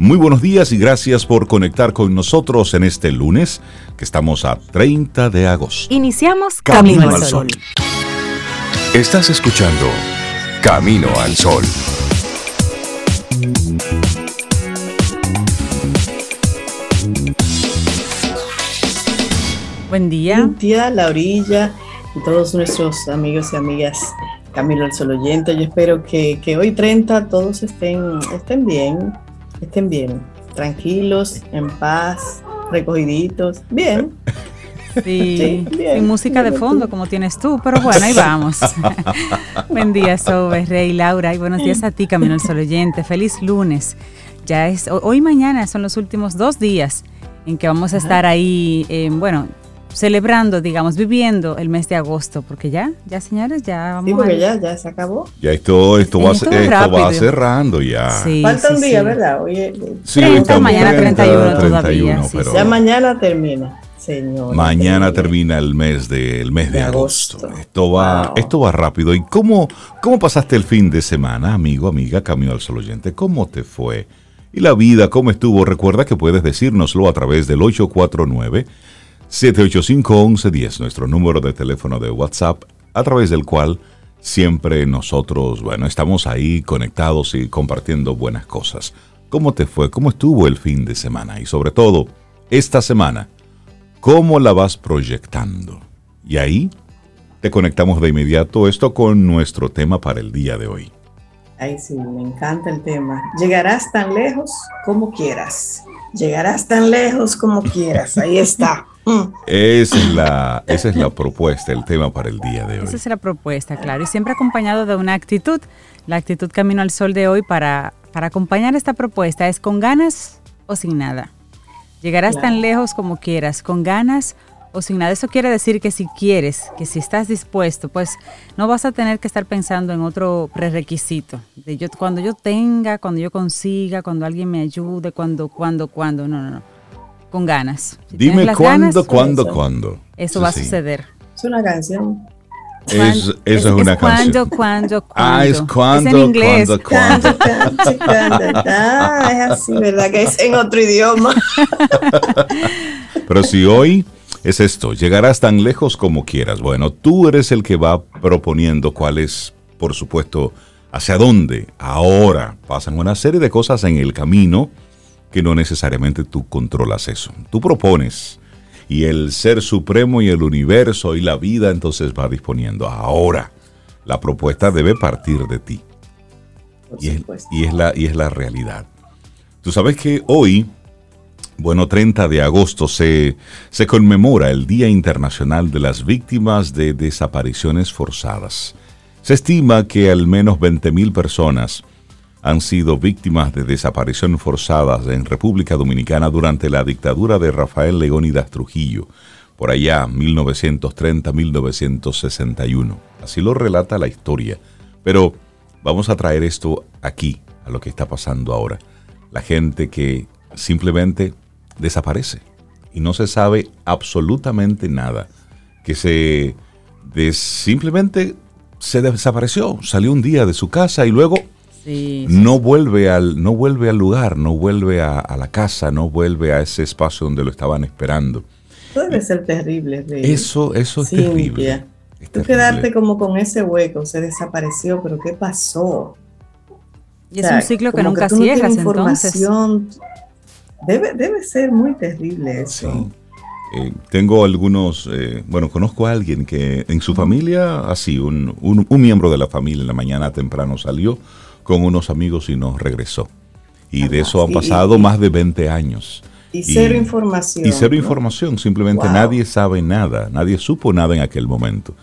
Muy buenos días y gracias por conectar con nosotros en este lunes, que estamos a 30 de agosto. Iniciamos Camino, al Sol. Estás escuchando Camino al Sol. Buen día. Buen día, la orilla y todos nuestros amigos y amigas Camilo al Sol oyente. Yo espero que, que, hoy 30 todos estén, estén bien, estén bien, tranquilos, en paz, recogiditos, bien. Sí, sin música de fondo como tienes tú, pero bueno, ahí vamos. Buen día, Sobe, Rey, Laura, y buenos días a ti, Camino al Sol oyente. Feliz lunes. Ya es, hoy y mañana son los últimos dos días en que vamos a estar ahí, eh, bueno, celebrando, digamos, viviendo el mes de agosto, porque ya, ya señores, ya vamos. Sí, porque ya, ya se acabó. Ya esto, esto, va, esto va cerrando ya. Falta un día, ¿verdad? Hoy, sí, 30, mañana 31, todavía. Pero ya mañana termina. Señor, mañana termina el mes de, el mes de, agosto. Esto va, esto va rápido. ¿Y cómo, cómo pasaste el fin de semana, amigo, amiga, Camino al Sol Oyente? ¿Cómo te fue? ¿Y la vida cómo estuvo? Recuerda que puedes decírnoslo a través del 849 785-1110, nuestro número de teléfono de WhatsApp, a través del cual siempre nosotros, bueno, estamos ahí conectados y compartiendo buenas cosas. ¿Cómo te fue? ¿Cómo estuvo el fin de semana? Y sobre todo, esta semana, ¿cómo la vas proyectando? Y ahí te conectamos de inmediato esto con nuestro tema para el día de hoy. Ay, sí, me encanta el tema. Llegarás tan lejos como quieras. Llegarás tan lejos como quieras. Ahí está. Esa es, la, esa es la propuesta, el tema para el día de hoy. Esa es la propuesta, claro. Y siempre acompañado de una actitud. La actitud Camino al Sol de hoy para, para acompañar esta propuesta es con ganas o sin nada. Llegarás tan lejos como quieras, con ganas o sin nada. Eso quiere decir que si quieres, que si estás dispuesto, pues no vas a tener que estar pensando en otro prerequisito. De yo, cuando yo tenga, cuando yo consiga, cuando alguien me ayude, cuando, cuando, cuando. No, no, no con ganas. Dime cuándo, cuándo, cuándo. Eso va a suceder. Es una canción. Es, eso es, una canción. Cuando, cuando, cuando. Ah, es cuando, es en inglés. cuando, cuando. Ah, es así, ¿verdad? Que es en otro idioma. Pero si hoy es esto, llegarás tan lejos como quieras. Bueno, tú eres el que va proponiendo cuál es, por supuesto, hacia dónde. Ahora pasan una serie de cosas en el camino que no necesariamente tú controlas eso. Tú propones y el ser supremo y el universo y la vida entonces va disponiendo. Ahora, la propuesta debe partir de ti. Y es, la, y es la realidad. Tú sabes que hoy, bueno, 30 de agosto se, se conmemora el Día Internacional de las Víctimas de Desapariciones Forzadas. Se estima que al menos 20.000 personas han sido víctimas de desaparición forzadas en República Dominicana durante la dictadura de Rafael Leónidas Trujillo, por allá 1930-1961. Así lo relata la historia. Pero vamos a traer esto aquí, a lo que está pasando ahora. La gente que simplemente desaparece y no se sabe absolutamente nada. Que se simplemente se desapareció, salió un día de su casa y luego no, vuelve al, no vuelve al lugar, no vuelve a, la casa, no vuelve a ese espacio donde lo estaban esperando. Eso debe ser terrible. Eso, eso es terrible. Tú quedarte como con ese hueco, se desapareció, pero ¿qué pasó? Y es un ciclo que nunca cierras, información. Debe, debe ser muy terrible eso. Eh, tengo algunos, eh, bueno, conozco a alguien que en su familia, así, un, un, un, miembro de la familia en la mañana temprano salió con unos amigos y nos regresó. Y de eso han pasado más de 20 años. Y cero información. Y cero información, simplemente nadie sabe nada, nadie supo nada en aquel momento.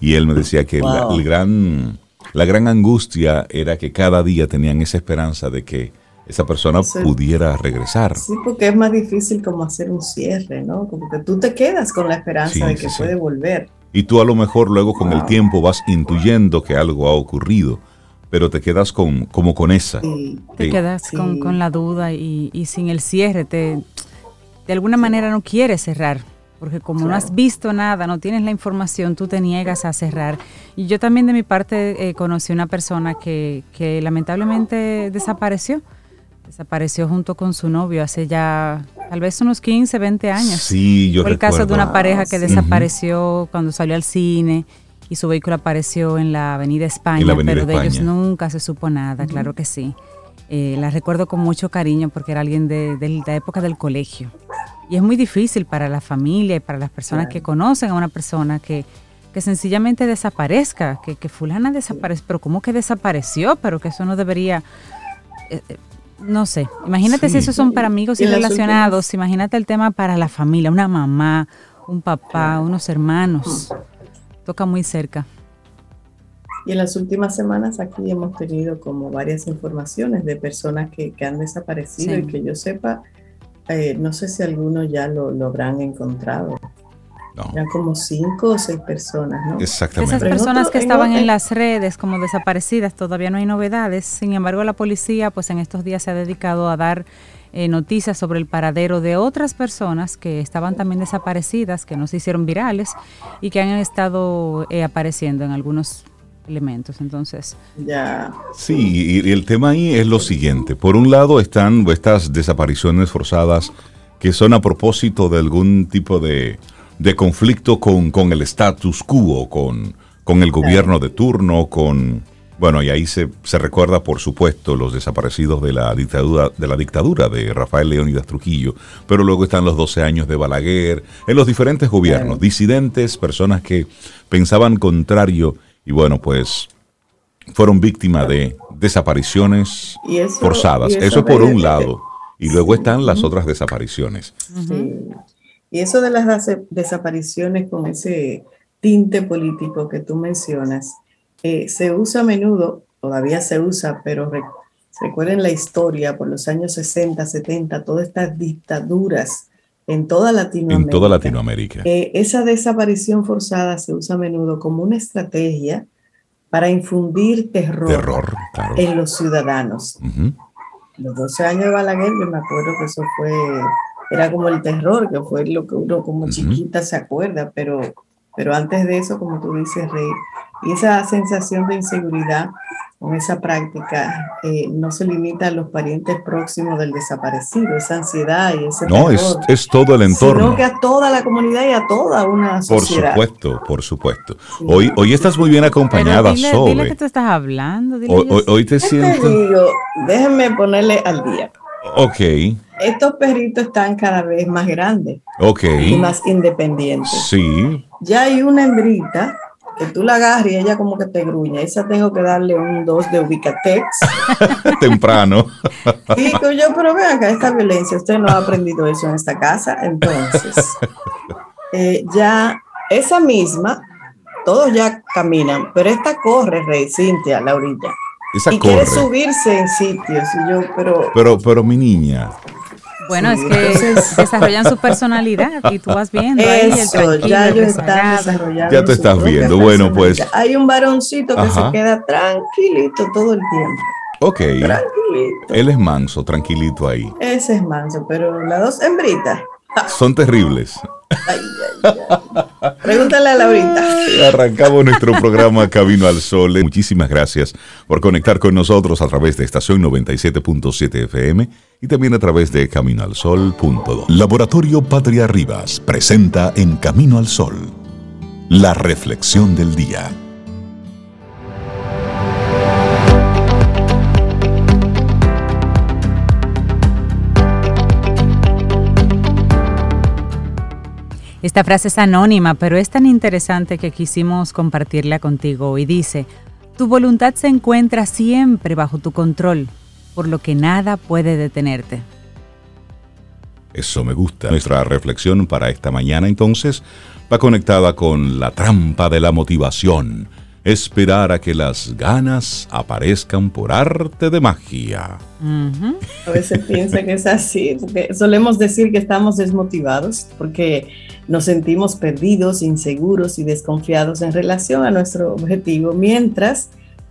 Y él me decía que la, el gran, la gran angustia era que cada día tenían esa esperanza de que esa persona pudiera regresar. Sí, porque es más difícil como hacer un cierre, ¿no? Como que tú te quedas con la esperanza de que puede volver. Y tú a lo mejor luego con el tiempo vas intuyendo que algo ha ocurrido pero te quedas con, como con esa. Te quedas con, la duda y, sin el cierre, te, de alguna manera no quieres cerrar, porque como no has visto nada, no tienes la información, tú te niegas a cerrar. Y yo también de mi parte eh, conocí una persona que, que lamentablemente desapareció desapareció junto con su novio hace ya tal vez unos 15, 20 años. Sí, yo Fue el caso de una pareja que Sí. desapareció cuando salió al cine y su vehículo apareció en la Avenida España, En la Avenida pero de ellos España. nunca se supo nada, claro que sí. Eh, la recuerdo con mucho cariño porque era alguien de, de la época del colegio. Y es muy difícil para la familia y para las personas que conocen a una persona que, que sencillamente desaparezca, que, que fulana desapareció, pero ¿cómo que desapareció? Pero que eso no debería... eh, eh, no sé, imagínate Sí. si esos son para amigos Y y relacionados, imagínate el tema para la familia, una mamá, un papá, unos hermanos. Toca muy cerca. Y en las últimas semanas aquí hemos tenido como varias informaciones de personas que, que han desaparecido Sí. y que yo sepa, eh, no sé si algunos ya lo, lo habrán encontrado. No, Eran como cinco o seis personas, ¿no? Esas exactamente. En personas que estaban en las redes como desaparecidas, todavía no hay novedades. Sin embargo, la policía pues en estos días se ha dedicado a dar eh, noticias sobre el paradero de otras personas que estaban también desaparecidas, que no se hicieron virales y que han estado eh, apareciendo en algunos elementos. Entonces, Ya, Sí, y y el tema ahí es lo siguiente. Por un lado están estas desapariciones forzadas que son a propósito de algún tipo de, de conflicto con, con el status quo, con, con el gobierno de turno, con... Bueno, y ahí se, se recuerda, por supuesto, los desaparecidos de la dictadura de la dictadura de Rafael Leónidas Trujillo, pero luego están los 12 años de Balaguer, en los diferentes gobiernos, disidentes, personas que pensaban contrario, y bueno, pues fueron víctimas de desapariciones Y eso- forzadas. y Eso, eso es por un lado. Y luego están las otras desapariciones. sí. Y eso de las desa- desapariciones con ese tinte político que tú mencionas, eh, se usa a menudo, todavía se usa, pero re- recuerden la historia por los años 60, 70, todas estas dictaduras en toda Latinoamérica. En toda Latinoamérica. Eh, esa desaparición forzada se usa a menudo como una estrategia para infundir terror, Terror, claro. en los ciudadanos. Ujú. Los 12 años de Balaguer, yo me acuerdo que eso fue, era como el terror, que fue lo que uno como chiquita se acuerda, pero, pero antes de eso, como tú dices, Rey, y esa sensación de inseguridad con esa práctica eh, no se limita a los parientes próximos del desaparecido, esa ansiedad y ese No, es, terror, es todo el entorno. sino que a toda la comunidad y a toda una Por sociedad. supuesto, por supuesto. Sí. Hoy, hoy estás muy bien acompañada, dile, dile Sobe. que tú estás hablando. Dile Hoy, hoy- hoy te ¿Qué te siento. digo? Déjenme ponerle al día. Ok, Estos perritos están cada vez más grandes ok. y más independientes. Sí, Ya hay una hembrita que tú la agarras y ella como que te gruña. Esa tengo que darle un 2 de Ubicatex. temprano. Digo yo, pero vean acá esta violencia, usted no ha aprendido eso en esta casa. Entonces, eh, ya esa misma, todos ya caminan, pero esta corre, Rey, Cintia, Laurita. Esa y quiere corre. subirse en sitios. Y yo, pero Pero, pero mi niña, Bueno, Sí, es que entonces- desarrollan su personalidad y tú vas viendo ahí el ya ellos están desarrollando. Ya te estás viendo. Bueno, pues-. Hay un varoncito que Ajá. se queda tranquilito todo el tiempo. ok. Tranquilito. Él es manso, tranquilito ahí. Ese es manso, pero las dos hembritas. Son terribles. Ay, ay, ay. Pregúntale a Laurita. Arrancamos nuestro programa Camino al Sol. Muchísimas gracias por conectar con nosotros a través de estación 97.7 FM y también a través de caminoalsol.do. Laboratorio Patria Rivas presenta En Camino al Sol, la reflexión del día. Esta frase es anónima, pero es tan interesante que quisimos compartirla contigo y dice, tu voluntad se encuentra siempre bajo tu control, por lo que nada puede detenerte. Eso me gusta. Nuestra reflexión para esta mañana entonces va conectada con la trampa de la motivación. Esperar a que las ganas aparezcan por arte de magia. Ujú. A veces piensa que es así, porque solemos decir que estamos desmotivados porque nos sentimos perdidos, inseguros y desconfiados en relación a nuestro objetivo, mientras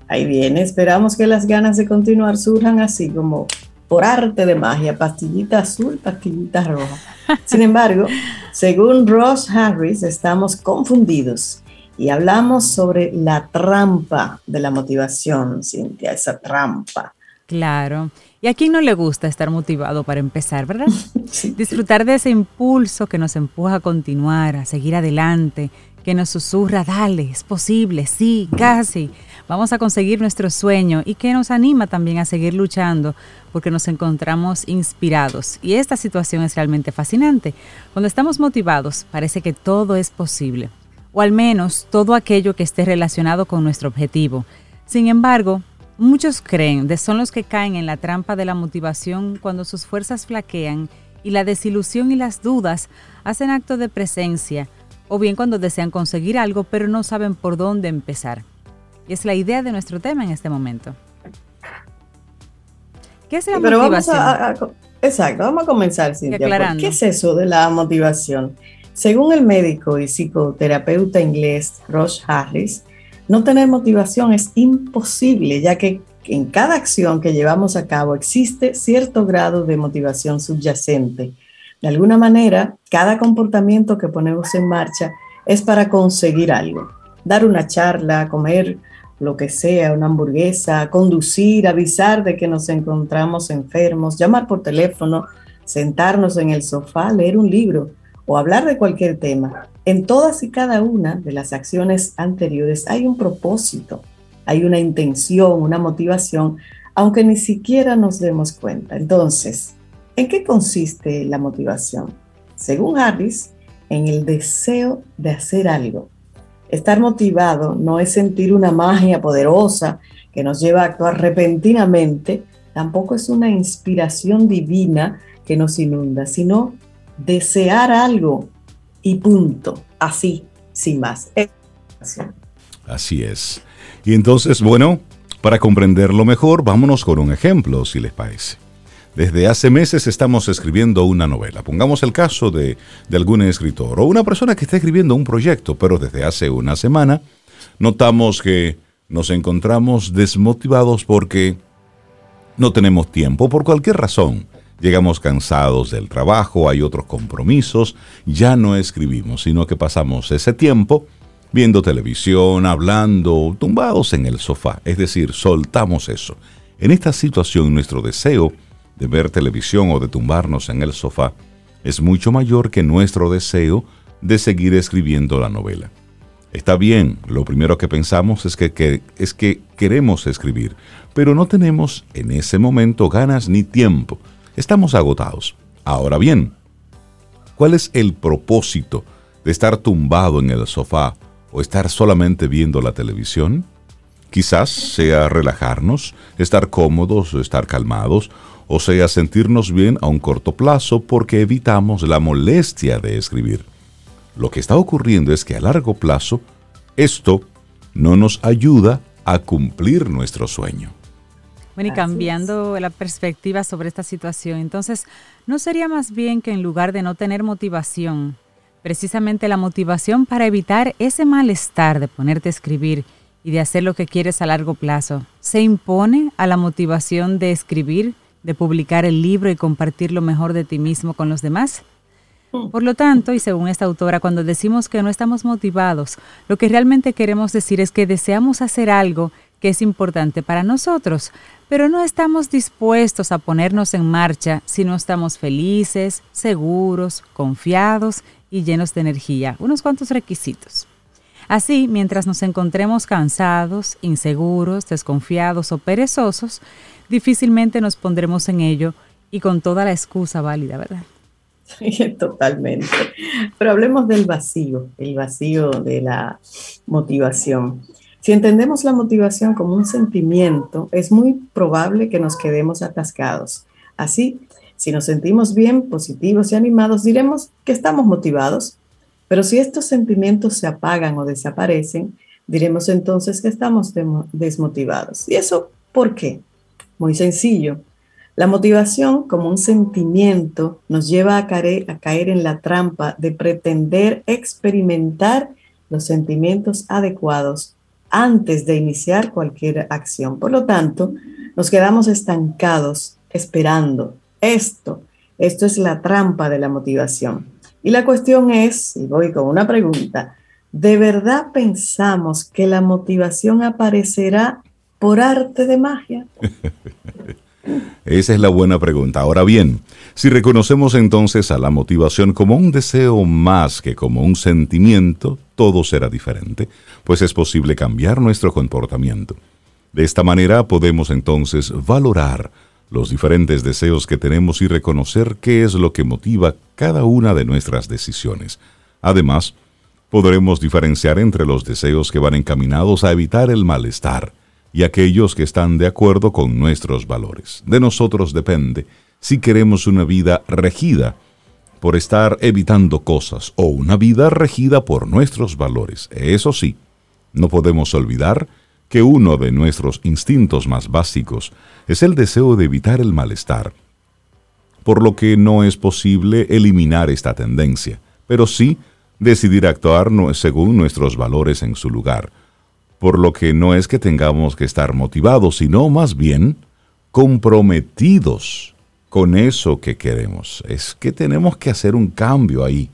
ahí viene, esperamos que las ganas de continuar surjan así como por arte de magia, pastillita azul, pastillita roja. Sin embargo, según Ross Harris, estamos confundidos y hablamos sobre la trampa de la motivación, Cintia, esa trampa. Claro. ¿Y a quién no le gusta estar motivado para empezar, verdad? Disfrutar de ese impulso que nos empuja a continuar, a seguir adelante, que nos susurra, dale, es posible, sí, casi, vamos a conseguir nuestro sueño y que nos anima también a seguir luchando porque nos encontramos inspirados. Y esta situación es realmente fascinante. Cuando estamos motivados, parece que todo es posible, o al menos todo aquello que esté relacionado con nuestro objetivo. Sin embargo, muchos creen de son los que caen en la trampa de la motivación cuando sus fuerzas flaquean y la desilusión y las dudas hacen acto de presencia, o bien cuando desean conseguir algo pero no saben por dónde empezar. Y es la idea de nuestro tema en este momento. ¿Qué es la motivación? exacto, vamos a comenzar, Cintia. ¿Qué es eso de la motivación? Según el médico y psicoterapeuta inglés Ross Harris, no tener motivación es imposible, ya que en cada acción que llevamos a cabo existe cierto grado de motivación subyacente. De alguna manera, cada comportamiento que ponemos en marcha es para conseguir algo. Dar una charla, comer lo que sea, una hamburguesa, conducir, avisar de que nos encontramos enfermos, llamar por teléfono, sentarnos en el sofá, leer un libro o hablar de cualquier tema. En todas y cada una de las acciones anteriores hay un propósito, hay una intención, una motivación, aunque ni siquiera nos demos cuenta. Entonces, ¿en qué consiste la motivación? Según Harris, en el deseo de hacer algo Estar motivado no es sentir una magia poderosa que nos lleva a actuar repentinamente, tampoco es una inspiración divina que nos inunda, sino desear algo y punto, así, sin más. Así es. Y entonces, bueno, para comprenderlo mejor, vámonos con un ejemplo, si les parece. Desde hace meses estamos escribiendo una novela. Pongamos el caso de, algún escritor o una persona que está escribiendo un proyecto, pero desde hace una semana notamos que nos encontramos desmotivados porque no tenemos tiempo, por cualquier razón. Llegamos cansados del trabajo, hay otros compromisos, ya no escribimos, sino que pasamos ese tiempo viendo televisión, hablando, tumbados en el sofá, es decir, soltamos eso. En esta situación nuestro deseo de ver televisión o de tumbarnos en el sofá es mucho mayor que nuestro deseo de seguir escribiendo la novela. Está bien, lo primero que pensamos es que, es que queremos escribir, pero no tenemos en ese momento ganas ni tiempo. Estamos agotados. Ahora bien, ¿cuál es el propósito de estar tumbado en el sofá o estar solamente viendo la televisión? Quizás sea relajarnos, estar cómodos, estar calmados, o sea, sentirnos bien a un corto plazo porque evitamos la molestia de escribir. Lo que está ocurriendo es que a largo plazo, esto no nos ayuda a cumplir nuestro sueño. Bueno, y cambiando la perspectiva sobre esta situación, entonces, ¿no sería más bien que en lugar de no tener motivación, precisamente la motivación para evitar ese malestar de ponerte a escribir y de hacer lo que quieres a largo plazo, se impone a la motivación de escribir de publicar el libro y compartir lo mejor de ti mismo con los demás? Mm. Por lo tanto, y según esta autora, cuando decimos que no estamos motivados, lo que realmente queremos decir es que deseamos hacer algo que es importante para nosotros, pero no estamos dispuestos a ponernos en marcha si no estamos felices, seguros, confiados y llenos de energía. Unos cuantos requisitos. Así, mientras nos encontremos cansados, inseguros, desconfiados o perezosos, difícilmente nos pondremos en ello y con toda la excusa válida, ¿verdad? Totalmente. Pero hablemos del vacío, el vacío de la motivación. Si entendemos la motivación como un sentimiento, es muy probable que nos quedemos atascados. Así, si nos sentimos bien, positivos y animados, diremos que estamos motivados. Pero si estos sentimientos se apagan o desaparecen, diremos entonces que estamos desmotivados. ¿Y eso por qué? Muy sencillo. La motivación como un sentimiento nos lleva a caer, a caer en la trampa de pretender experimentar los sentimientos adecuados antes de iniciar cualquier acción. Por lo tanto, nos quedamos estancados esperando. Esto, esto es la trampa de la motivación. Y la cuestión es, y voy con una pregunta, ¿de verdad pensamos que la motivación aparecerá por arte de magia. Esa es la buena pregunta. Ahora bien, si reconocemos entonces a la motivación como un deseo más que como un sentimiento, todo será diferente, pues es posible cambiar nuestro comportamiento. De esta manera podemos entonces valorar los diferentes deseos que tenemos y reconocer qué es lo que motiva cada una de nuestras decisiones. Además, podremos diferenciar entre los deseos que van encaminados a evitar el malestar y aquellos que están de acuerdo con nuestros valores. De nosotros depende si queremos una vida regida por estar evitando cosas o una vida regida por nuestros valores. Eso sí, no podemos olvidar que uno de nuestros instintos más básicos es el deseo de evitar el malestar, por lo que no es posible eliminar esta tendencia, pero sí decidir actuar según nuestros valores en su lugar, por lo que no es que tengamos que estar motivados, sino más bien comprometidos con eso que queremos. Es que tenemos que hacer un cambio ahí.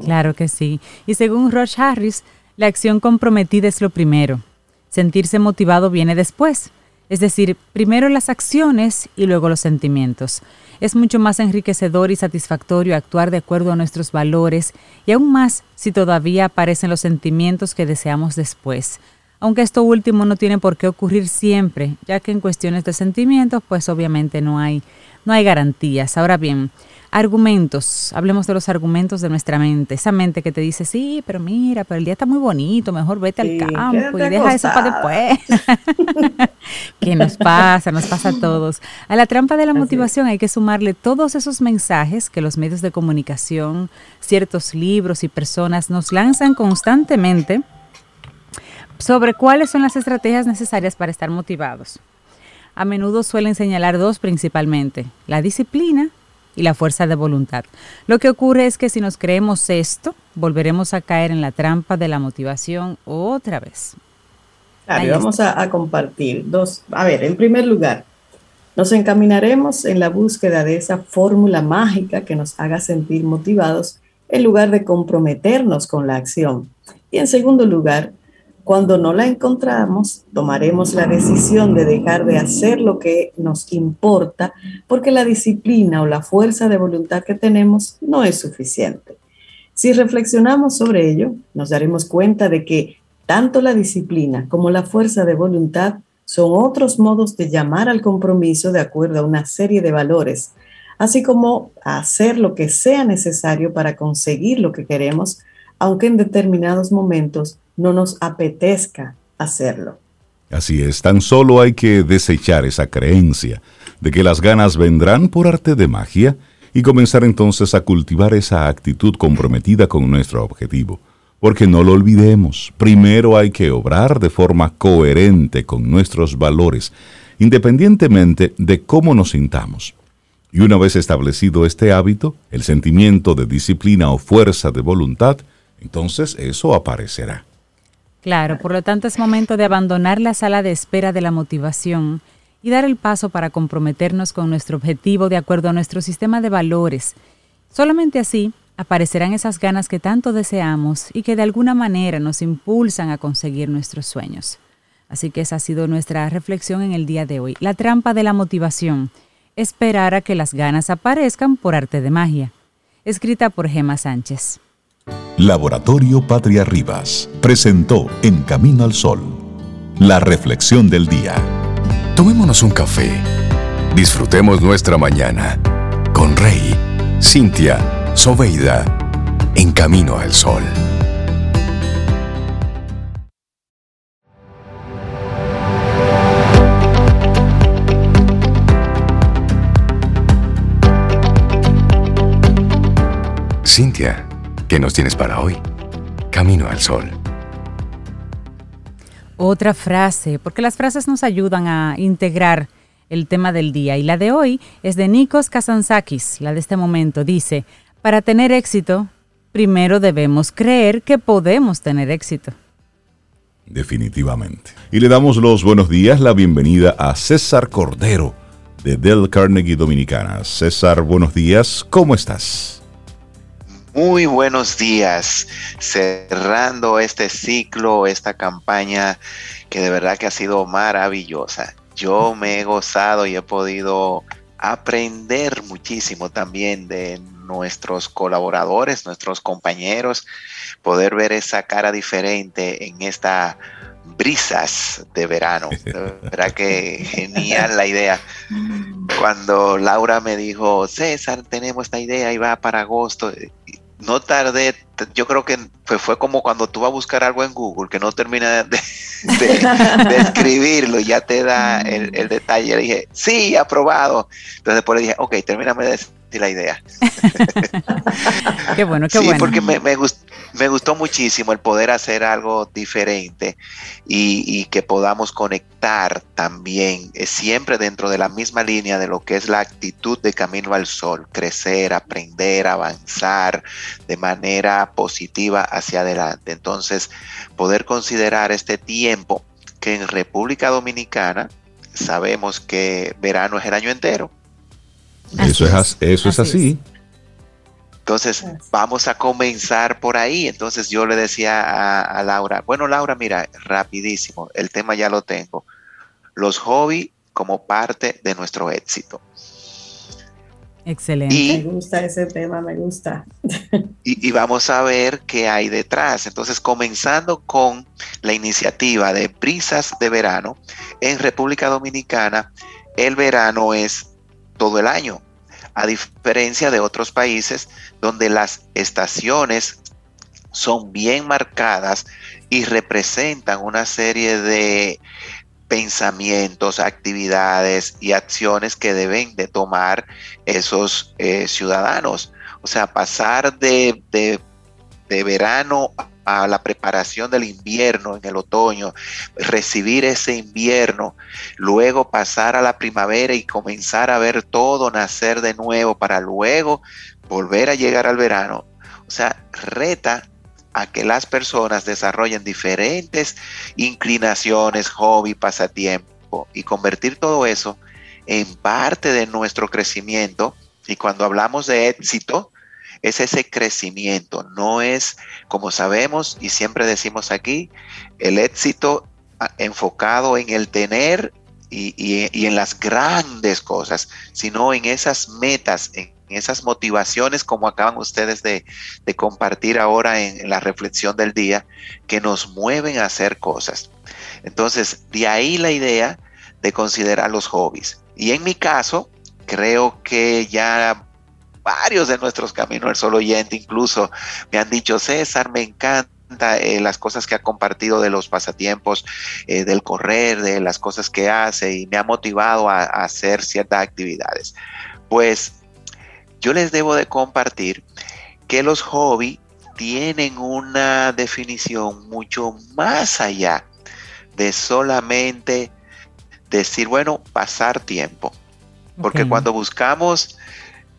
Claro que sí. Y según Roche Harris, la acción comprometida es lo primero. Sentirse motivado viene después. Es decir, primero las acciones y luego los sentimientos. Es mucho más enriquecedor y satisfactorio actuar de acuerdo a nuestros valores y aún más si todavía aparecen los sentimientos que deseamos después. Aunque esto último no tiene por qué ocurrir siempre, ya que en cuestiones de sentimientos pues obviamente no hay, no hay garantías. Ahora bien, Argumentos, hablemos de los argumentos de nuestra mente, esa mente que te dice, sí, pero mira, pero el día está muy bonito, mejor vete al campo y deja eso para después. ¿Qué nos pasa? Nos pasa a todos. A la trampa de la motivación hay que sumarle todos esos mensajes que los medios de comunicación, ciertos libros y personas nos lanzan constantemente sobre cuáles son las estrategias necesarias para estar motivados. A menudo suelen señalar dos principalmente, la disciplina y la fuerza de voluntad. Lo que ocurre es que si nos creemos esto, volveremos a caer en la trampa de la motivación otra vez. Claro, vamos a, compartir dos. A ver, en primer lugar, nos encaminaremos en la búsqueda de esa fórmula mágica que nos haga sentir motivados en lugar de comprometernos con la acción. Y en segundo lugar, cuando no la encontramos, tomaremos la decisión de dejar de hacer lo que nos importa porque la disciplina o la fuerza de voluntad que tenemos no es suficiente. Si reflexionamos sobre ello, nos daremos cuenta de que tanto la disciplina como la fuerza de voluntad son otros modos de llamar al compromiso de acuerdo a una serie de valores, así como a hacer lo que sea necesario para conseguir lo que queremos, aunque en determinados momentos no nos apetezca hacerlo. Así es, tan solo hay que desechar esa creencia de que las ganas vendrán por arte de magia y comenzar entonces a cultivar esa actitud comprometida con nuestro objetivo. Porque no lo olvidemos, primero hay que obrar de forma coherente con nuestros valores, independientemente de cómo nos sintamos. Y una vez establecido este hábito, el sentimiento de disciplina o fuerza de voluntad, entonces eso aparecerá. Claro, por lo tanto es momento de abandonar la sala de espera de la motivación y dar el paso para comprometernos con nuestro objetivo de acuerdo a nuestro sistema de valores. Solamente así aparecerán esas ganas que tanto deseamos y que de alguna manera nos impulsan a conseguir nuestros sueños. Así que esa ha sido nuestra reflexión en el día de hoy. La trampa de la motivación. Esperar a que las ganas aparezcan por arte de magia. Escrita por Gema Sánchez. Laboratorio Patria Rivas presentó En Camino al Sol, la reflexión del día. Tomémonos un café. Disfrutemos nuestra mañana con Rey, Cintia, Soveida, En Camino al Sol. Cintia ¿Qué nos tienes para hoy? Camino al sol. Otra frase, porque las frases nos ayudan a integrar el tema del día. Y la de hoy es de Nikos Kazantzakis, la de este momento. Dice, para tener éxito, primero debemos creer que podemos tener éxito. Definitivamente. Y le damos los buenos días, la bienvenida a César Cordero de Del Carnegie Dominicana. César, buenos días, ¿cómo estás? Muy buenos días, cerrando este ciclo, esta campaña que de verdad que ha sido maravillosa. yo me he gozado y he podido aprender muchísimo también de nuestros colaboradores, nuestros compañeros, poder ver esa cara diferente en esta brisas de verano. verdad que genial la idea. Cuando Laura me dijo, César, tenemos esta idea y va para agosto, no tardé, yo creo que fue, como cuando tú vas a buscar algo en Google, que no termina de, escribirlo y ya te da el, el, detalle. Le dije, sí, aprobado. Entonces después le dije, ok, termíname de la idea. qué bueno, qué sí, bueno. porque me, me, me, gustó muchísimo el poder hacer algo diferente y, que podamos conectar también, eh, siempre dentro de la misma línea de lo que es la actitud de camino al sol, crecer, aprender, avanzar de manera positiva hacia adelante. Entonces, poder considerar este tiempo que en República Dominicana sabemos que verano es el año entero eso es, eso es así. Entonces, vamos a comenzar por ahí. Entonces, yo le decía a, Laura, bueno, Laura, mira, rapidísimo, el tema ya lo tengo. Los hobbies como parte de nuestro éxito. Excelente. me gusta ese tema, me gusta. Y, y, vamos a ver qué hay detrás. Entonces, comenzando con la iniciativa de Brisas de Verano, en República Dominicana, el verano es todo el año, a diferencia de otros países donde las estaciones son bien marcadas y representan una serie de pensamientos, actividades y acciones que deben de tomar esos eh, ciudadanos. O sea, pasar de, de, de verano a la preparación del invierno en el otoño, recibir ese invierno, luego pasar a la primavera y comenzar a ver todo nacer de nuevo para luego volver a llegar al verano. O sea, reta a que las personas desarrollen diferentes inclinaciones, hobby, pasatiempo y convertir todo eso en parte de nuestro crecimiento. Y cuando hablamos de éxito, es ese crecimiento, no es, como sabemos y siempre decimos aquí, el éxito ah, enfocado en el tener y, en las grandes cosas, sino en esas metas, en esas motivaciones como acaban ustedes de, compartir ahora en, la reflexión del día, que nos mueven a hacer cosas. Entonces, de ahí la idea de considerar los hobbies. Y en mi caso, creo que ya varios de nuestros caminos al solo oyente incluso me han dicho, César, me encanta eh, las cosas que ha compartido de los pasatiempos, eh, del correr, de las cosas que hace y me ha motivado a, a, hacer ciertas actividades. Pues yo les debo de compartir que los hobbies tienen una definición mucho más allá de solamente decir, bueno, pasar tiempo. Porque okay. cuando buscamos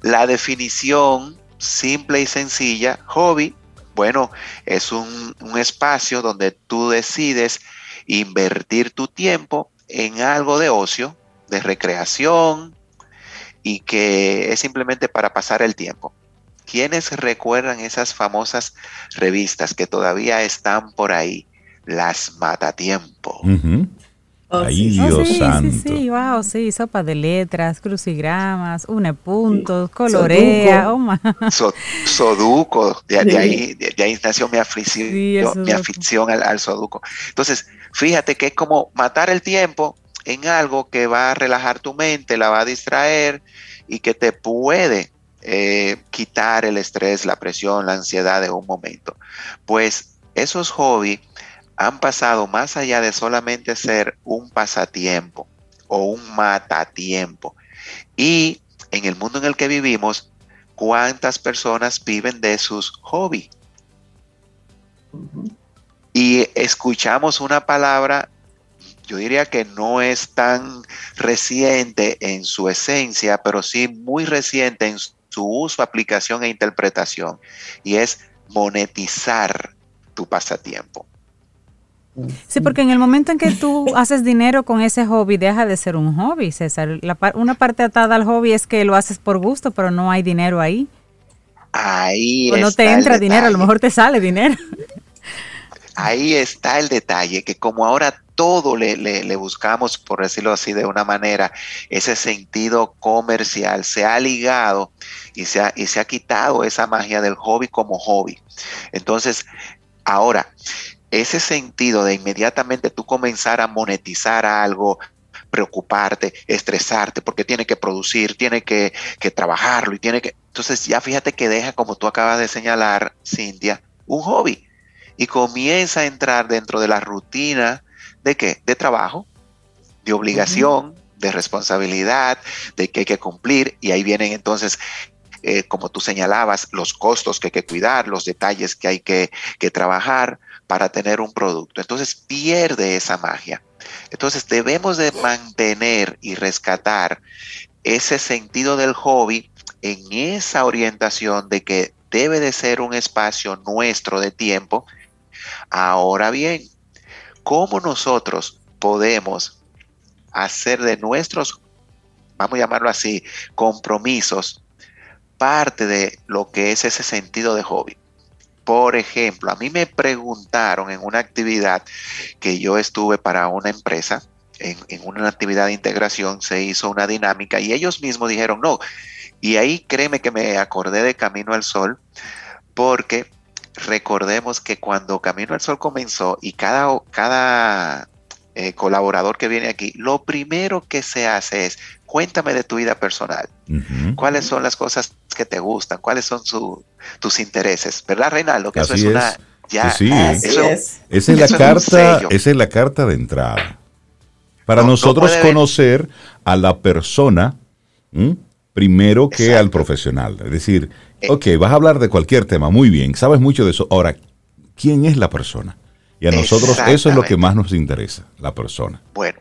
la definición simple y sencilla, hobby, bueno, es un, espacio donde tú decides invertir tu tiempo en algo de ocio, de recreación y que es simplemente para pasar el tiempo. ¿Quiénes recuerdan esas famosas revistas que todavía están por ahí? Las Matatiempo. Uh. Oh, Ay, sí. Dios oh, sí, santo. Sí, sí, wow, sí, sopa de letras, crucigramas, une puntos, colorea, oh, man. So, soduco, de, de, ahí, de, de, ahí nació mi afición, mi afición al, al soduco. Entonces, fíjate que es como matar el tiempo en algo que va a relajar tu mente, la va a distraer y que te puede eh, quitar el estrés, la presión, la ansiedad de un momento. Pues esos hobbies han pasado más allá de solamente ser un pasatiempo o un matatiempo. Y en el mundo en el que vivimos, ¿cuántas personas viven de sus hobbies? Y escuchamos una palabra, yo diría que no es tan reciente en su esencia, pero sí muy reciente en su uso, aplicación e interpretación, y es monetizar tu pasatiempo. Sí, porque en el momento en que tú haces dinero con ese hobby, deja de ser un hobby, César. La par una parte atada al hobby es que lo haces por gusto, pero no hay dinero ahí. Ahí O no te entra dinero, a lo mejor te sale dinero. ahí está el detalle, que como ahora todo le, buscamos, por decirlo así de una manera, ese sentido comercial se ha ligado y se ha, y se ha quitado esa magia del hobby como hobby. Entonces, ahora, ese sentido de inmediatamente tú comenzar a monetizar algo, preocuparte, estresarte, porque tiene que producir, tiene que, que, trabajarlo y tiene que... Entonces ya fíjate que deja, como tú acabas de señalar, Cintia, un hobby y comienza a entrar dentro de la rutina ¿De qué? De trabajo, de obligación, de responsabilidad, de que hay que cumplir. Y ahí vienen entonces, eh, como tú señalabas, los costos que hay que cuidar, los detalles que hay que, que trabajar para tener un producto. Entonces pierde esa magia. Entonces debemos de mantener y rescatar ese sentido del hobby en esa orientación de que debe de ser un espacio nuestro de tiempo. Ahora bien, cómo nosotros podemos hacer de nuestros, vamos a llamarlo así, compromisos, parte de lo que es ese sentido de hobby. Por ejemplo, a mí me preguntaron en una actividad que yo estuve para una empresa, en, una actividad de integración se hizo una dinámica y ellos mismos dijeron no. Y ahí créeme que me acordé de Camino al Sol porque recordemos que cuando Camino al Sol comenzó y cada, cada eh, colaborador que viene aquí, lo primero que se hace es, cuéntame de tu vida personal. ¿Cuáles son las cosas que te gustan? ¿Cuáles son tus intereses? ¿Verdad, Reinaldo? Que eso es, una... Ya, sí, es. Esa es la carta, esa es la carta de entrada. Para nosotros conocer a la persona primero que al profesional. Es decir, eh, ok, vas a hablar de cualquier tema, muy bien, sabes mucho de eso. Ahora, ¿quién es la persona? Y a nosotros eso es lo que más nos interesa, la persona. Bueno,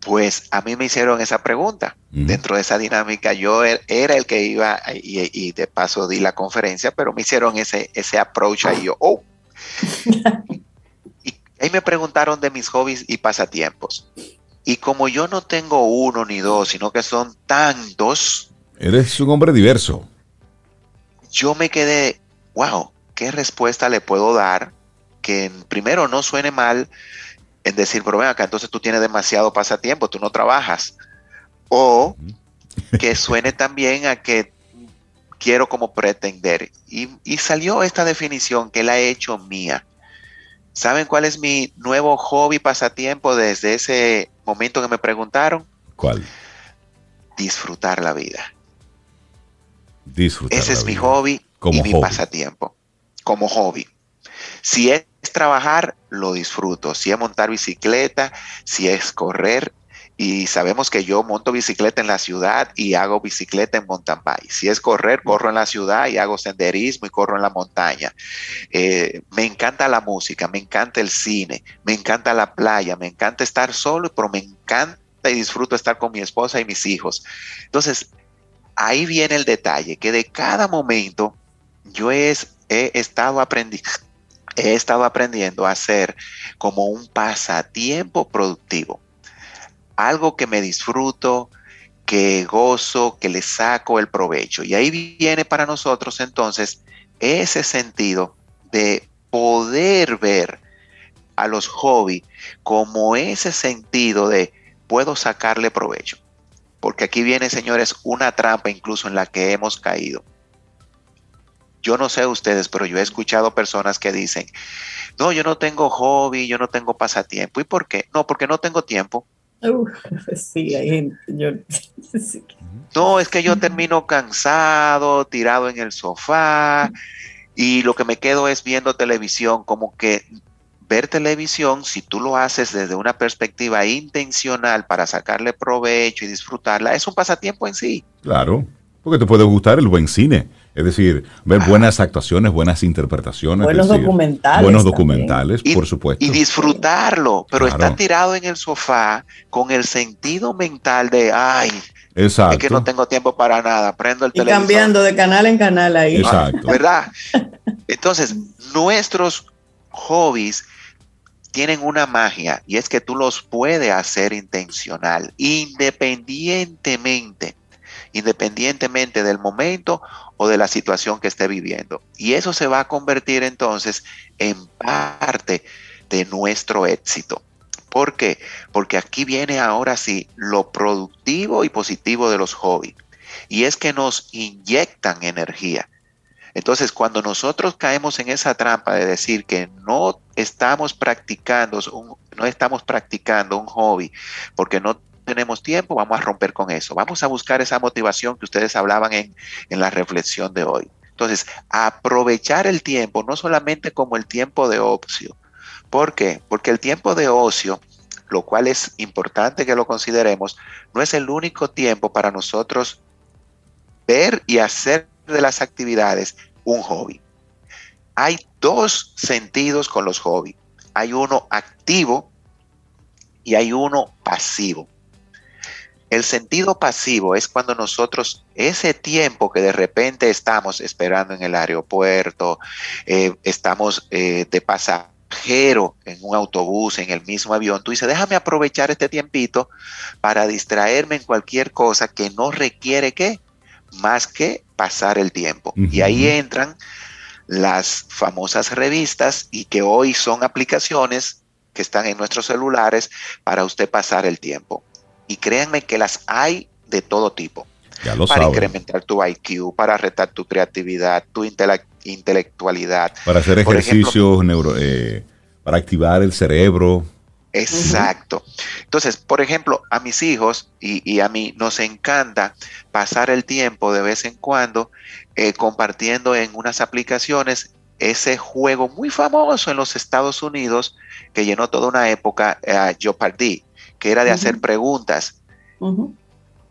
pues a mí me hicieron esa pregunta. Dentro de esa dinámica, yo er, era el que iba y, de paso di la conferencia, pero me hicieron ese, ese approach ahí. Yo, oh. y ahí me preguntaron de mis hobbies y pasatiempos. Y como yo no tengo uno ni dos, sino que son tantos. Eres un hombre diverso yo me quedé, wow, ¿qué respuesta le puedo dar que primero no suene mal en decir, pero ven acá, entonces tú tienes demasiado pasatiempo, tú no trabajas? O que suene también a que quiero como pretender. Y, y, salió esta definición que la he hecho mía. ¿Saben cuál es mi nuevo hobby pasatiempo desde ese momento que me preguntaron? ¿Cuál? Disfrutar la vida. Disfrutar Ese es mi hobby y mi pasatiempo, como hobby. Si es trabajar, lo disfruto. Si es montar bicicleta, si es correr, y sabemos que yo monto bicicleta en la ciudad y hago bicicleta en mountain bike. Si es correr, corro en la ciudad y hago senderismo y corro en la montaña. Eh, me encanta la música, me encanta el cine, me encanta la playa, me encanta estar solo, pero me encanta y disfruto estar con mi esposa y mis hijos. Entonces, ahí viene el detalle, que de cada momento yo he, estado aprendiendo he estado aprendiendo a hacer como un pasatiempo productivo. Algo que me disfruto, que gozo, que le saco el provecho. Y ahí viene para nosotros entonces ese sentido de poder ver a los hobbies como ese sentido de puedo sacarle provecho. Porque aquí viene, señores, una trampa incluso en la que hemos caído. Yo no sé ustedes, pero yo he escuchado personas que dicen, no, yo no tengo hobby, yo no tengo pasatiempo. ¿Y por qué? No, porque no tengo tiempo. sí, hay No, es que yo termino cansado, tirado en el sofá y lo que me quedo es viendo televisión, como que ver televisión, si tú lo haces desde una perspectiva intencional para sacarle provecho y disfrutarla, es un pasatiempo en sí. Claro, porque te puede gustar el buen cine. Es decir, ver buenas actuaciones, buenas interpretaciones. Buenos documentales. Buenos documentales, por supuesto. Y disfrutarlo, pero está tirado en el sofá con el sentido mental de, ay, Exacto. es que no tengo tiempo para nada, prendo el y cambiando de canal en canal ahí. Exacto. ¿Verdad? Entonces, nuestros hobbies tienen una magia y es que tú los puedes hacer intencional, independientemente. independientemente del momento o de la situación que esté viviendo. Y eso se va a convertir entonces en parte de nuestro éxito. ¿Por qué? Porque aquí viene ahora sí lo productivo y positivo de los hobbies. Y es que nos inyectan energía. Entonces, cuando nosotros caemos en esa trampa de decir que no estamos practicando un, no estamos practicando un hobby porque no tenemos tiempo, vamos a romper con eso. Vamos a buscar esa motivación que ustedes hablaban en, en la reflexión de hoy. Entonces, aprovechar el tiempo, no solamente como el tiempo de ocio. ¿Por qué? Porque el tiempo de ocio, lo cual es importante que lo consideremos, no es el único tiempo para nosotros ver y hacer de las actividades un hobby. Hay dos sentidos con los hobbies. Hay uno activo y hay uno pasivo. El sentido pasivo es cuando nosotros, ese tiempo que de repente estamos esperando en el aeropuerto, eh, estamos eh, de pasajero en un autobús, en el mismo avión, tú dices, déjame aprovechar este tiempito para distraerme en cualquier cosa que no requiere qué, más que pasar el tiempo. Y ahí entran las famosas revistas y que hoy son aplicaciones que están en nuestros celulares para usted pasar el tiempo. Y créanme que las hay de todo tipo. para incrementar tu IQ, para retar tu creatividad, tu intelectualidad. Para hacer ejercicios, neuro, eh, para activar el cerebro. Exacto. Entonces, por ejemplo, a mis hijos y, a mí nos encanta pasar el tiempo de vez en cuando eh, compartiendo en unas aplicaciones ese juego muy famoso en los Estados Unidos que llenó toda una época, eh, Jeopardy, que era de hacer preguntas.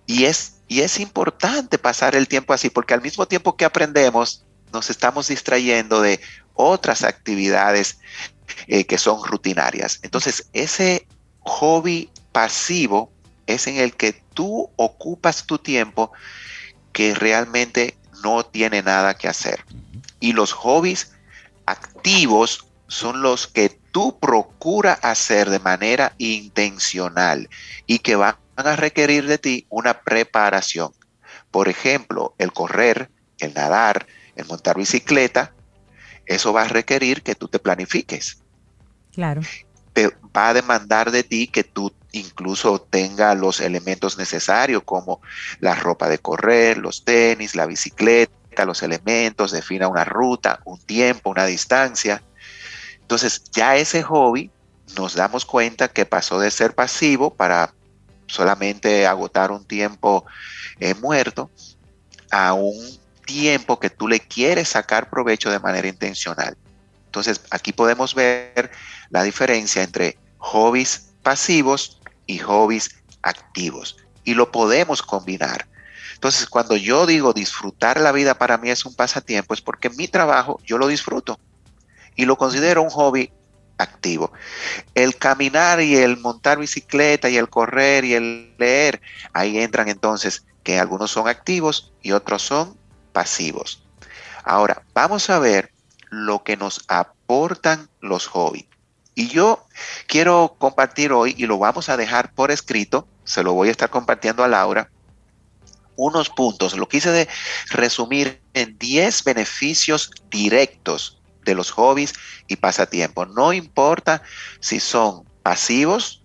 y, es, y es importante pasar el tiempo así, porque al mismo tiempo que aprendemos, nos estamos distrayendo de otras actividades eh, que son rutinarias. Entonces, ese hobby pasivo es en el que tú ocupas tu tiempo que realmente no tiene nada que hacer. Y los hobbies activos son los que tú procuras hacer de manera intencional y que van a requerir de ti una preparación. Por ejemplo, el correr, el nadar, el montar bicicleta, eso va a requerir que tú te planifiques. Claro. Te va a demandar de ti que tú incluso tengas los elementos necesarios como la ropa de correr, los tenis, la bicicleta, los elementos, defina una ruta, un tiempo, una distancia. Entonces ya ese hobby nos damos cuenta que pasó de ser pasivo para solamente agotar un tiempo eh, muerto a un tiempo que tú le quieres sacar provecho de manera intencional. Entonces, aquí podemos ver la diferencia entre hobbies pasivos y hobbies activos. Y lo podemos combinar. Entonces, cuando yo digo disfrutar la vida para mí es un pasatiempo, es porque mi trabajo yo lo disfruto y lo considero un hobby activo. El caminar y el montar bicicleta y el correr y el leer, ahí entran entonces que algunos son activos y otros son pasivos. Ahora, vamos a ver lo que nos aportan los hobbies. Y yo quiero compartir hoy, y lo vamos a dejar por escrito, se lo voy a estar compartiendo a Laura, unos puntos. Lo quise de resumir en 10 beneficios directos de los hobbies y pasatiempos. No importa si son pasivos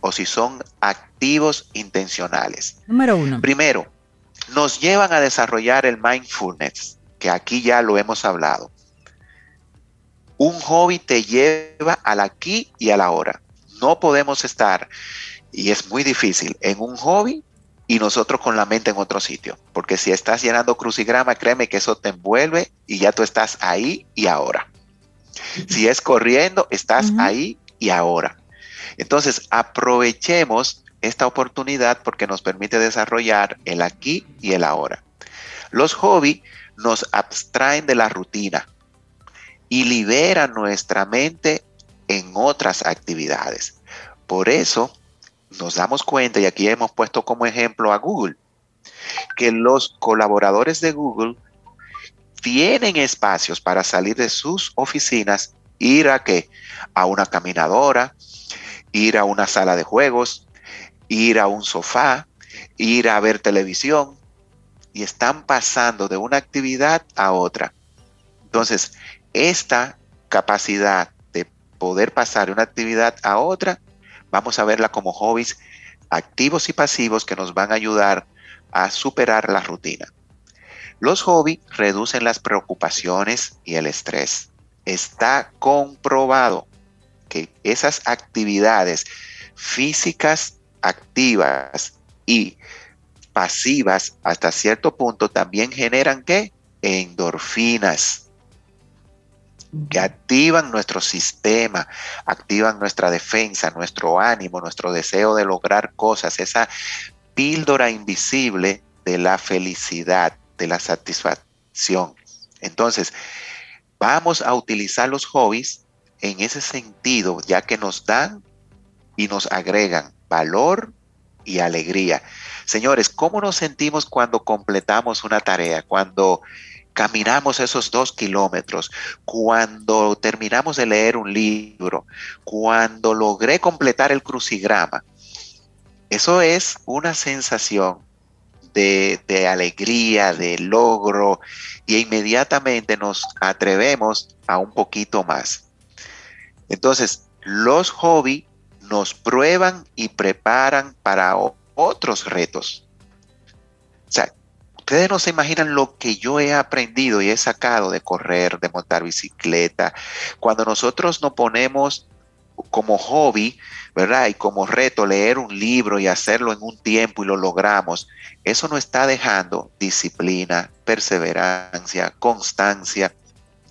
o si son activos intencionales. Número uno. Primero, nos llevan a desarrollar el mindfulness, que aquí ya lo hemos hablado. Un hobby te lleva al aquí y a la hora. No podemos estar, y es muy difícil, en un hobby y nosotros con la mente en otro sitio. Porque si estás llenando crucigrama, créeme que eso te envuelve y ya tú estás ahí y ahora. Si es corriendo, estás ahí y ahora. Entonces, aprovechemos esta oportunidad porque nos permite desarrollar el aquí y el ahora. Los hobbies nos abstraen de la rutina y liberan nuestra mente en otras actividades. Por eso nos damos cuenta, y aquí hemos puesto como ejemplo a Google, que los colaboradores de Google tienen espacios para salir de sus oficinas, ir a qué? A una caminadora, ir a una sala de juegos, ir a un sofá, ir a ver televisión y están pasando de una actividad a otra. Entonces, esta capacidad de poder pasar de una actividad a otra, vamos a verla como hobbies activos y pasivos que nos van a ayudar a superar la rutina. Los hobbies reducen las preocupaciones y el estrés. Está comprobado que esas actividades físicas activas y pasivas hasta cierto punto también generan qué? Endorfinas que activan nuestro sistema, activan nuestra defensa, nuestro ánimo, nuestro deseo de lograr cosas, esa píldora invisible de la felicidad, de la satisfacción. Entonces, vamos a utilizar los hobbies en ese sentido, ya que nos dan y nos agregan valor y alegría. Señores, ¿cómo nos sentimos cuando completamos una tarea? Cuando caminamos esos dos kilómetros, cuando terminamos de leer un libro, cuando logré completar el crucigrama. Eso es una sensación de, alegría, de logro, y inmediatamente nos atrevemos a un poquito más. Entonces, los hobbies nos prueban y preparan para otros retos. O sea, ustedes no se imaginan lo que yo he aprendido y he sacado de correr, de montar bicicleta. Cuando nosotros nos ponemos como hobby, ¿verdad? Y como reto leer un libro y hacerlo en un tiempo y lo logramos, eso nos está dejando disciplina, perseverancia, constancia.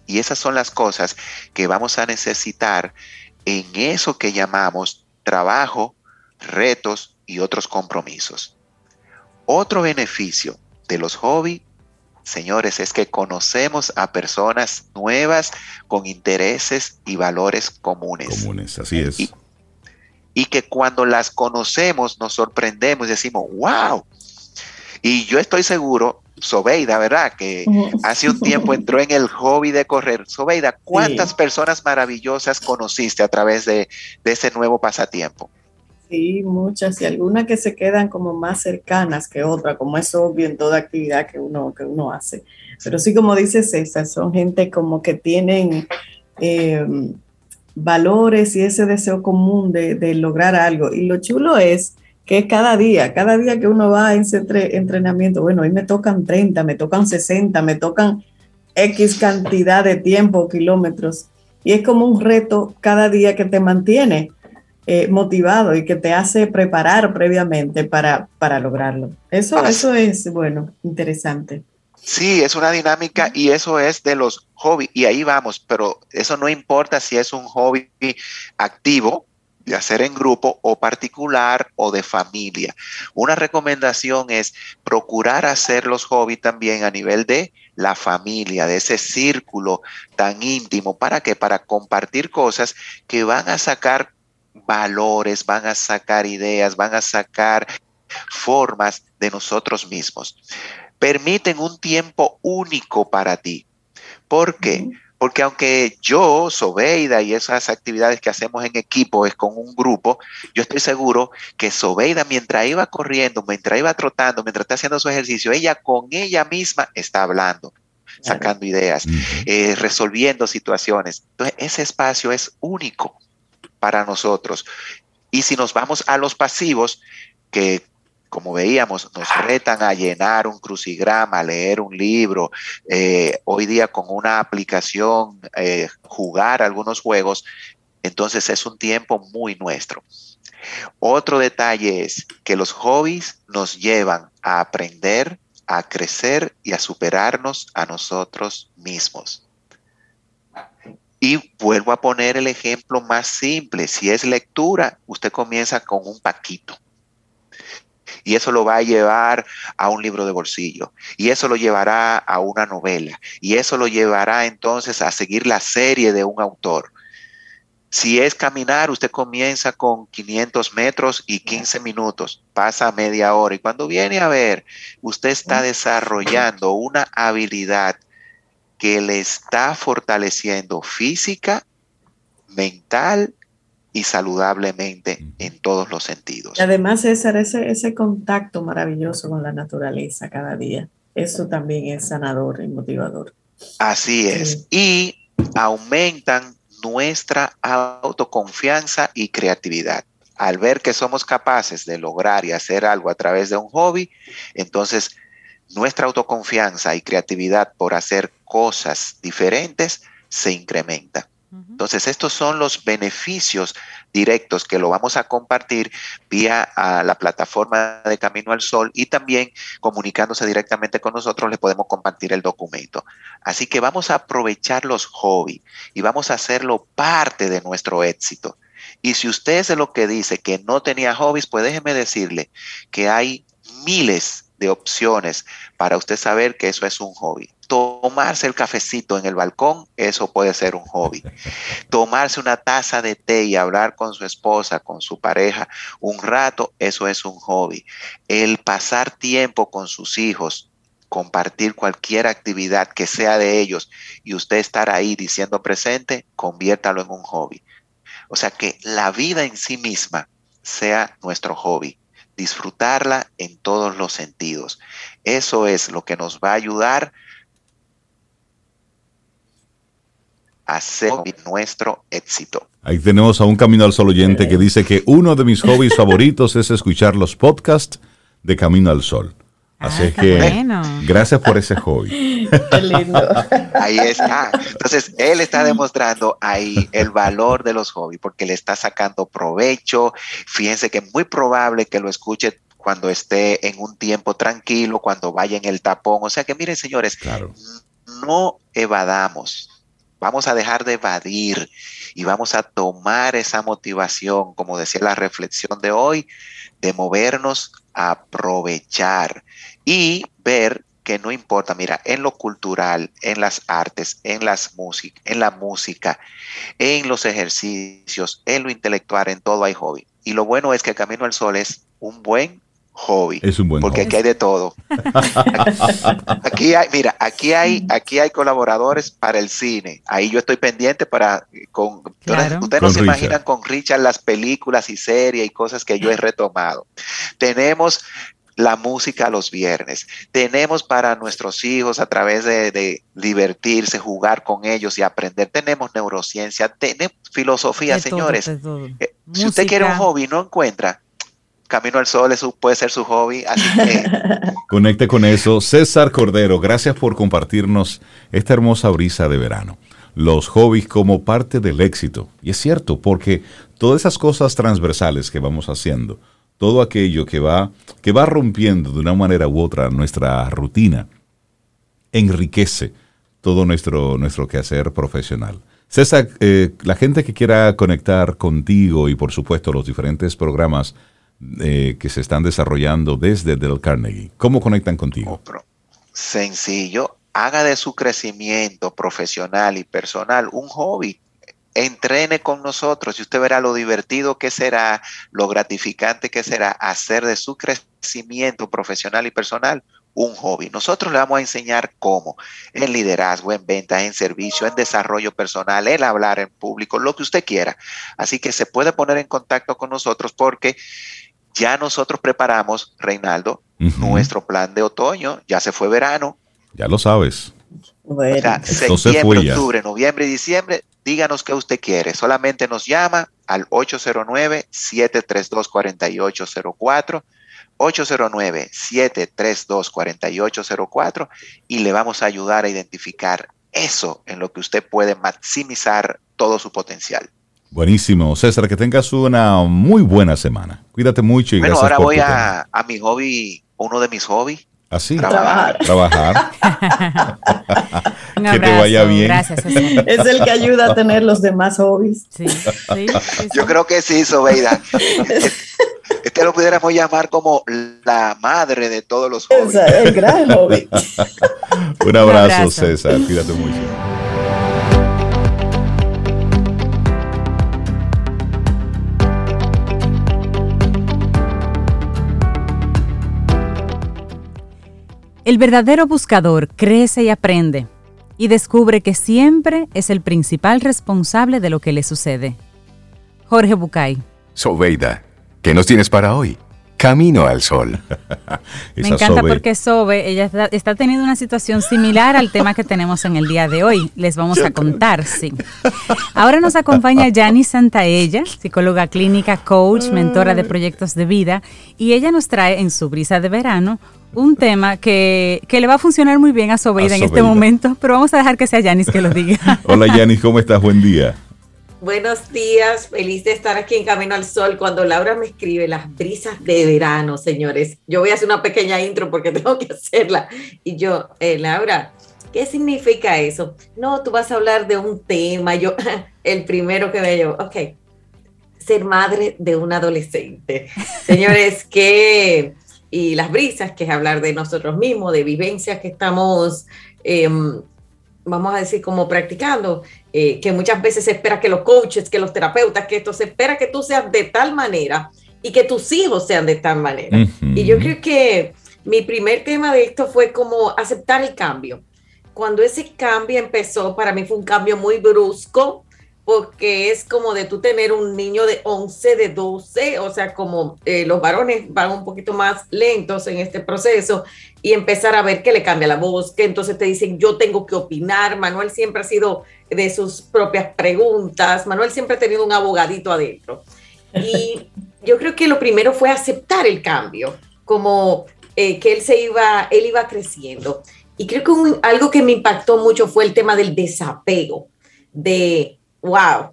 Y esas son las cosas que vamos a necesitar en eso que llamamos trabajo, retos y otros compromisos. Otro beneficio de los hobbies, señores, es que conocemos a personas nuevas con intereses y valores comunes. Comunes, así es. Y, y que cuando las conocemos nos sorprendemos y decimos, wow. Y yo estoy seguro Sobeida, ¿verdad? Que hace un tiempo entró en el hobby de correr. Sobeida, ¿cuántas personas maravillosas conociste a través de, ese nuevo pasatiempo? Sí, muchas, y algunas que se quedan como más cercanas que otras, como es obvio en toda actividad que uno, que uno hace. Pero sí, como dice César, son gente como que tienen eh, valores y ese deseo común de, de lograr algo. Y lo chulo es que cada día, cada día que uno va a ese entrenamiento, bueno, hoy me tocan 30, me tocan 60, me tocan X cantidad de tiempo, kilómetros, y es como un reto cada día que te mantiene eh, motivado y que te hace preparar previamente para, para lograrlo. Eso, eso es, bueno, interesante. Sí, es una dinámica y eso es de los hobbies y ahí vamos, pero eso no importa si es un hobby activo, de hacer en grupo o particular o de familia. Una recomendación es procurar hacer los hobbies también a nivel de la familia, de ese círculo tan íntimo. ¿Para qué? Para compartir cosas que van a sacar valores, van a sacar ideas, van a sacar formas de nosotros mismos. Permiten un tiempo único para ti. ¿Por qué? Porque aunque yo, Sobeida, y esas actividades que hacemos en equipo es con un grupo, yo estoy seguro que Sobeida, mientras iba corriendo, mientras iba trotando, mientras está haciendo su ejercicio, ella con ella misma está hablando, sacando ideas, eh, resolviendo situaciones. Entonces, ese espacio es único para nosotros. Y si nos vamos a los pasivos, que como veíamos, nos retan a llenar un crucigrama, a leer un libro, eh, hoy día con una aplicación, eh, jugar algunos juegos, entonces es un tiempo muy nuestro. Otro detalle es que los hobbies nos llevan a aprender, a crecer y a superarnos a nosotros mismos. Y vuelvo a poner el ejemplo más simple. Si es lectura, usted comienza con un paquito y eso lo va a llevar a un libro de bolsillo y eso lo llevará a una novela y eso lo llevará entonces a seguir la serie de un autor. Si es caminar, usted comienza con 500 metros y 15 minutos, pasa media hora y cuando viene a ver, usted está desarrollando una habilidad que le está fortaleciendo física, mental y saludablemente en todos los sentidos. Y además, César, ese, ese contacto maravilloso con la naturaleza cada día. eso también es sanador y motivador. Así es. Y aumentan nuestra autoconfianza y creatividad. Al ver que somos capaces de lograr y hacer algo a través de un hobby, entonces nuestra autoconfianza y creatividad por hacer cosas diferentes se incrementa. Entonces, estos son los beneficios directos que lo vamos a compartir vía a la plataforma de Camino al Sol y también comunicándose directamente con nosotros le podemos compartir el documento. Así que vamos a aprovechar los hobbies y vamos a hacerlo parte de nuestro éxito. Y si usted es de lo que dice que no tenía hobbies, pues déjeme decirle que hay miles de opciones para usted saber que eso es un hobby. Tomarse el cafecito en el balcón, eso puede ser un hobby. Tomarse una taza de té y hablar con su esposa, con su pareja un rato, eso es un hobby. El pasar tiempo con sus hijos, compartir cualquier actividad que sea de ellos y usted estar ahí diciendo presente, conviértalo en un hobby. O sea que la vida en sí misma sea nuestro hobby disfrutarla en todos los sentidos. Eso es lo que nos va a ayudar a hacer nuestro éxito. Ahí tenemos a un Camino al Sol oyente que dice que uno de mis hobbies favoritos es escuchar los podcasts de Camino al Sol. Así ah, que gracias por ese hobby. Qué lindo. Ahí está. Entonces, él está demostrando ahí el valor de los hobbies porque le está sacando provecho. Fíjense que es muy probable que lo escuche cuando esté en un tiempo tranquilo, cuando vaya en el tapón. O sea que miren, señores, no evadamos. Vamos a dejar de evadir y vamos a tomar esa motivación, como decía la reflexión de hoy, de movernos a aprovechar y ver que no importa, mira, en lo cultural, en las artes, en las música, en la música, en los ejercicios, en lo intelectual, en todo hay hobby. Y lo bueno es que Camino al Sol es un buen hobby. Es un buen porque aquí hay de todo. aquí hay, mira, aquí hay, aquí hay colaboradores para el cine. Ahí yo estoy pendiente para con ustedes no se imaginan con Richard las películas y series y cosas que yo he retomado. Tenemos la música los viernes. Tenemos para nuestros hijos a través de, divertirse, jugar con ellos y aprender. Tenemos neurociencia, tenemos filosofía, señores. Eh, si usted quiere un hobby y no encuentra, Camino al Sol eso puede ser su hobby. Así que... Conecte con eso. César Cordero, gracias por compartirnos esta hermosa brisa de verano. Los hobbies como parte del éxito. Y es cierto, porque todas esas cosas transversales que vamos haciendo, todo aquello que va, que va rompiendo de una manera u otra nuestra rutina, enriquece todo nuestro, nuestro quehacer profesional. César, eh, la gente que quiera conectar contigo y por supuesto los diferentes programas eh, que se están desarrollando desde Del Carnegie, ¿cómo conectan contigo? Sencillo, haga de su crecimiento profesional y personal un hobby entrene con nosotros y usted verá lo divertido que será, lo gratificante que será hacer de su crecimiento profesional y personal un hobby. Nosotros le vamos a enseñar cómo, en liderazgo, en ventas, en servicio, en desarrollo personal, en hablar en público, lo que usted quiera. Así que se puede poner en contacto con nosotros porque ya nosotros preparamos, Reinaldo, nuestro plan de otoño, ya se fue verano. Ya lo sabes. Bueno, septiembre, octubre, noviembre y diciembre díganos qué usted quiere. Solamente nos llama al 809-732-4804, 809-732-4804 y le vamos a ayudar a identificar eso en lo que usted puede maximizar todo su potencial. Buenísimo. César, que tengas una muy buena semana. Cuídate mucho y bueno, ahora voy a, a mi hobby, uno de mis hobbies, Así. Trabajar. Trabajar. que te vaya bien. Gracias, Es el que ayuda a tener los demás hobbies. Sí, sí, Yo creo que sí, Sobeida. este lo pudiéramos llamar como la madre de todos los hobbies. el gran hobby. Un abrazo, César. Cuídate mucho. El verdadero buscador crece y aprende y descubre que siempre es el principal responsable de lo que le sucede. Jorge Bucay. Sobeida, ¿qué nos tienes para hoy? Camino al Sol. Me encanta porque Sobe, ella está, teniendo una situación similar al tema que tenemos en el día de hoy. Les vamos a contar, sí. Ahora nos acompaña Yani Santaella, psicóloga clínica, coach, mentora de proyectos de vida, y ella nos trae en su brisa de verano un tema que, le va a funcionar muy bien a Sobeida, en este momento, pero vamos a dejar que sea Yanis que lo diga. Hola Yanis, ¿cómo estás? Buen día. Buenos días, feliz de estar aquí en Camino al Sol. Cuando Laura me escribe las brisas de verano, señores, yo voy a hacer una pequeña intro porque tengo que hacerla. Y yo, eh, Laura, ¿qué significa eso? No, tú vas a hablar de un tema. Yo, el primero que veo, ok, ser madre de un adolescente. Señores, que y las brisas, que es hablar de nosotros mismos, de vivencias que estamos, em, vamos a decir, como practicando, eh, que muchas veces se espera que los coaches, que los terapeutas, que esto se espera que tú seas de tal manera y que tus hijos sean de tal manera. Y yo creo que mi primer tema de esto fue como aceptar el cambio. Cuando ese cambio empezó, para mí fue un cambio muy brusco, porque es como de tú tener un niño de 11, de 12, o sea, como eh, los varones van un poquito más lentos en este proceso y empezar a ver que le cambia la voz, que entonces te dicen, yo tengo que opinar. Manuel siempre ha sido de sus propias preguntas, Manuel siempre ha tenido un abogadito adentro. Y yo creo que lo primero fue aceptar el cambio, como eh, que él se iba, él iba creciendo. Y creo que algo que me impactó mucho fue el tema del desapego, de wow,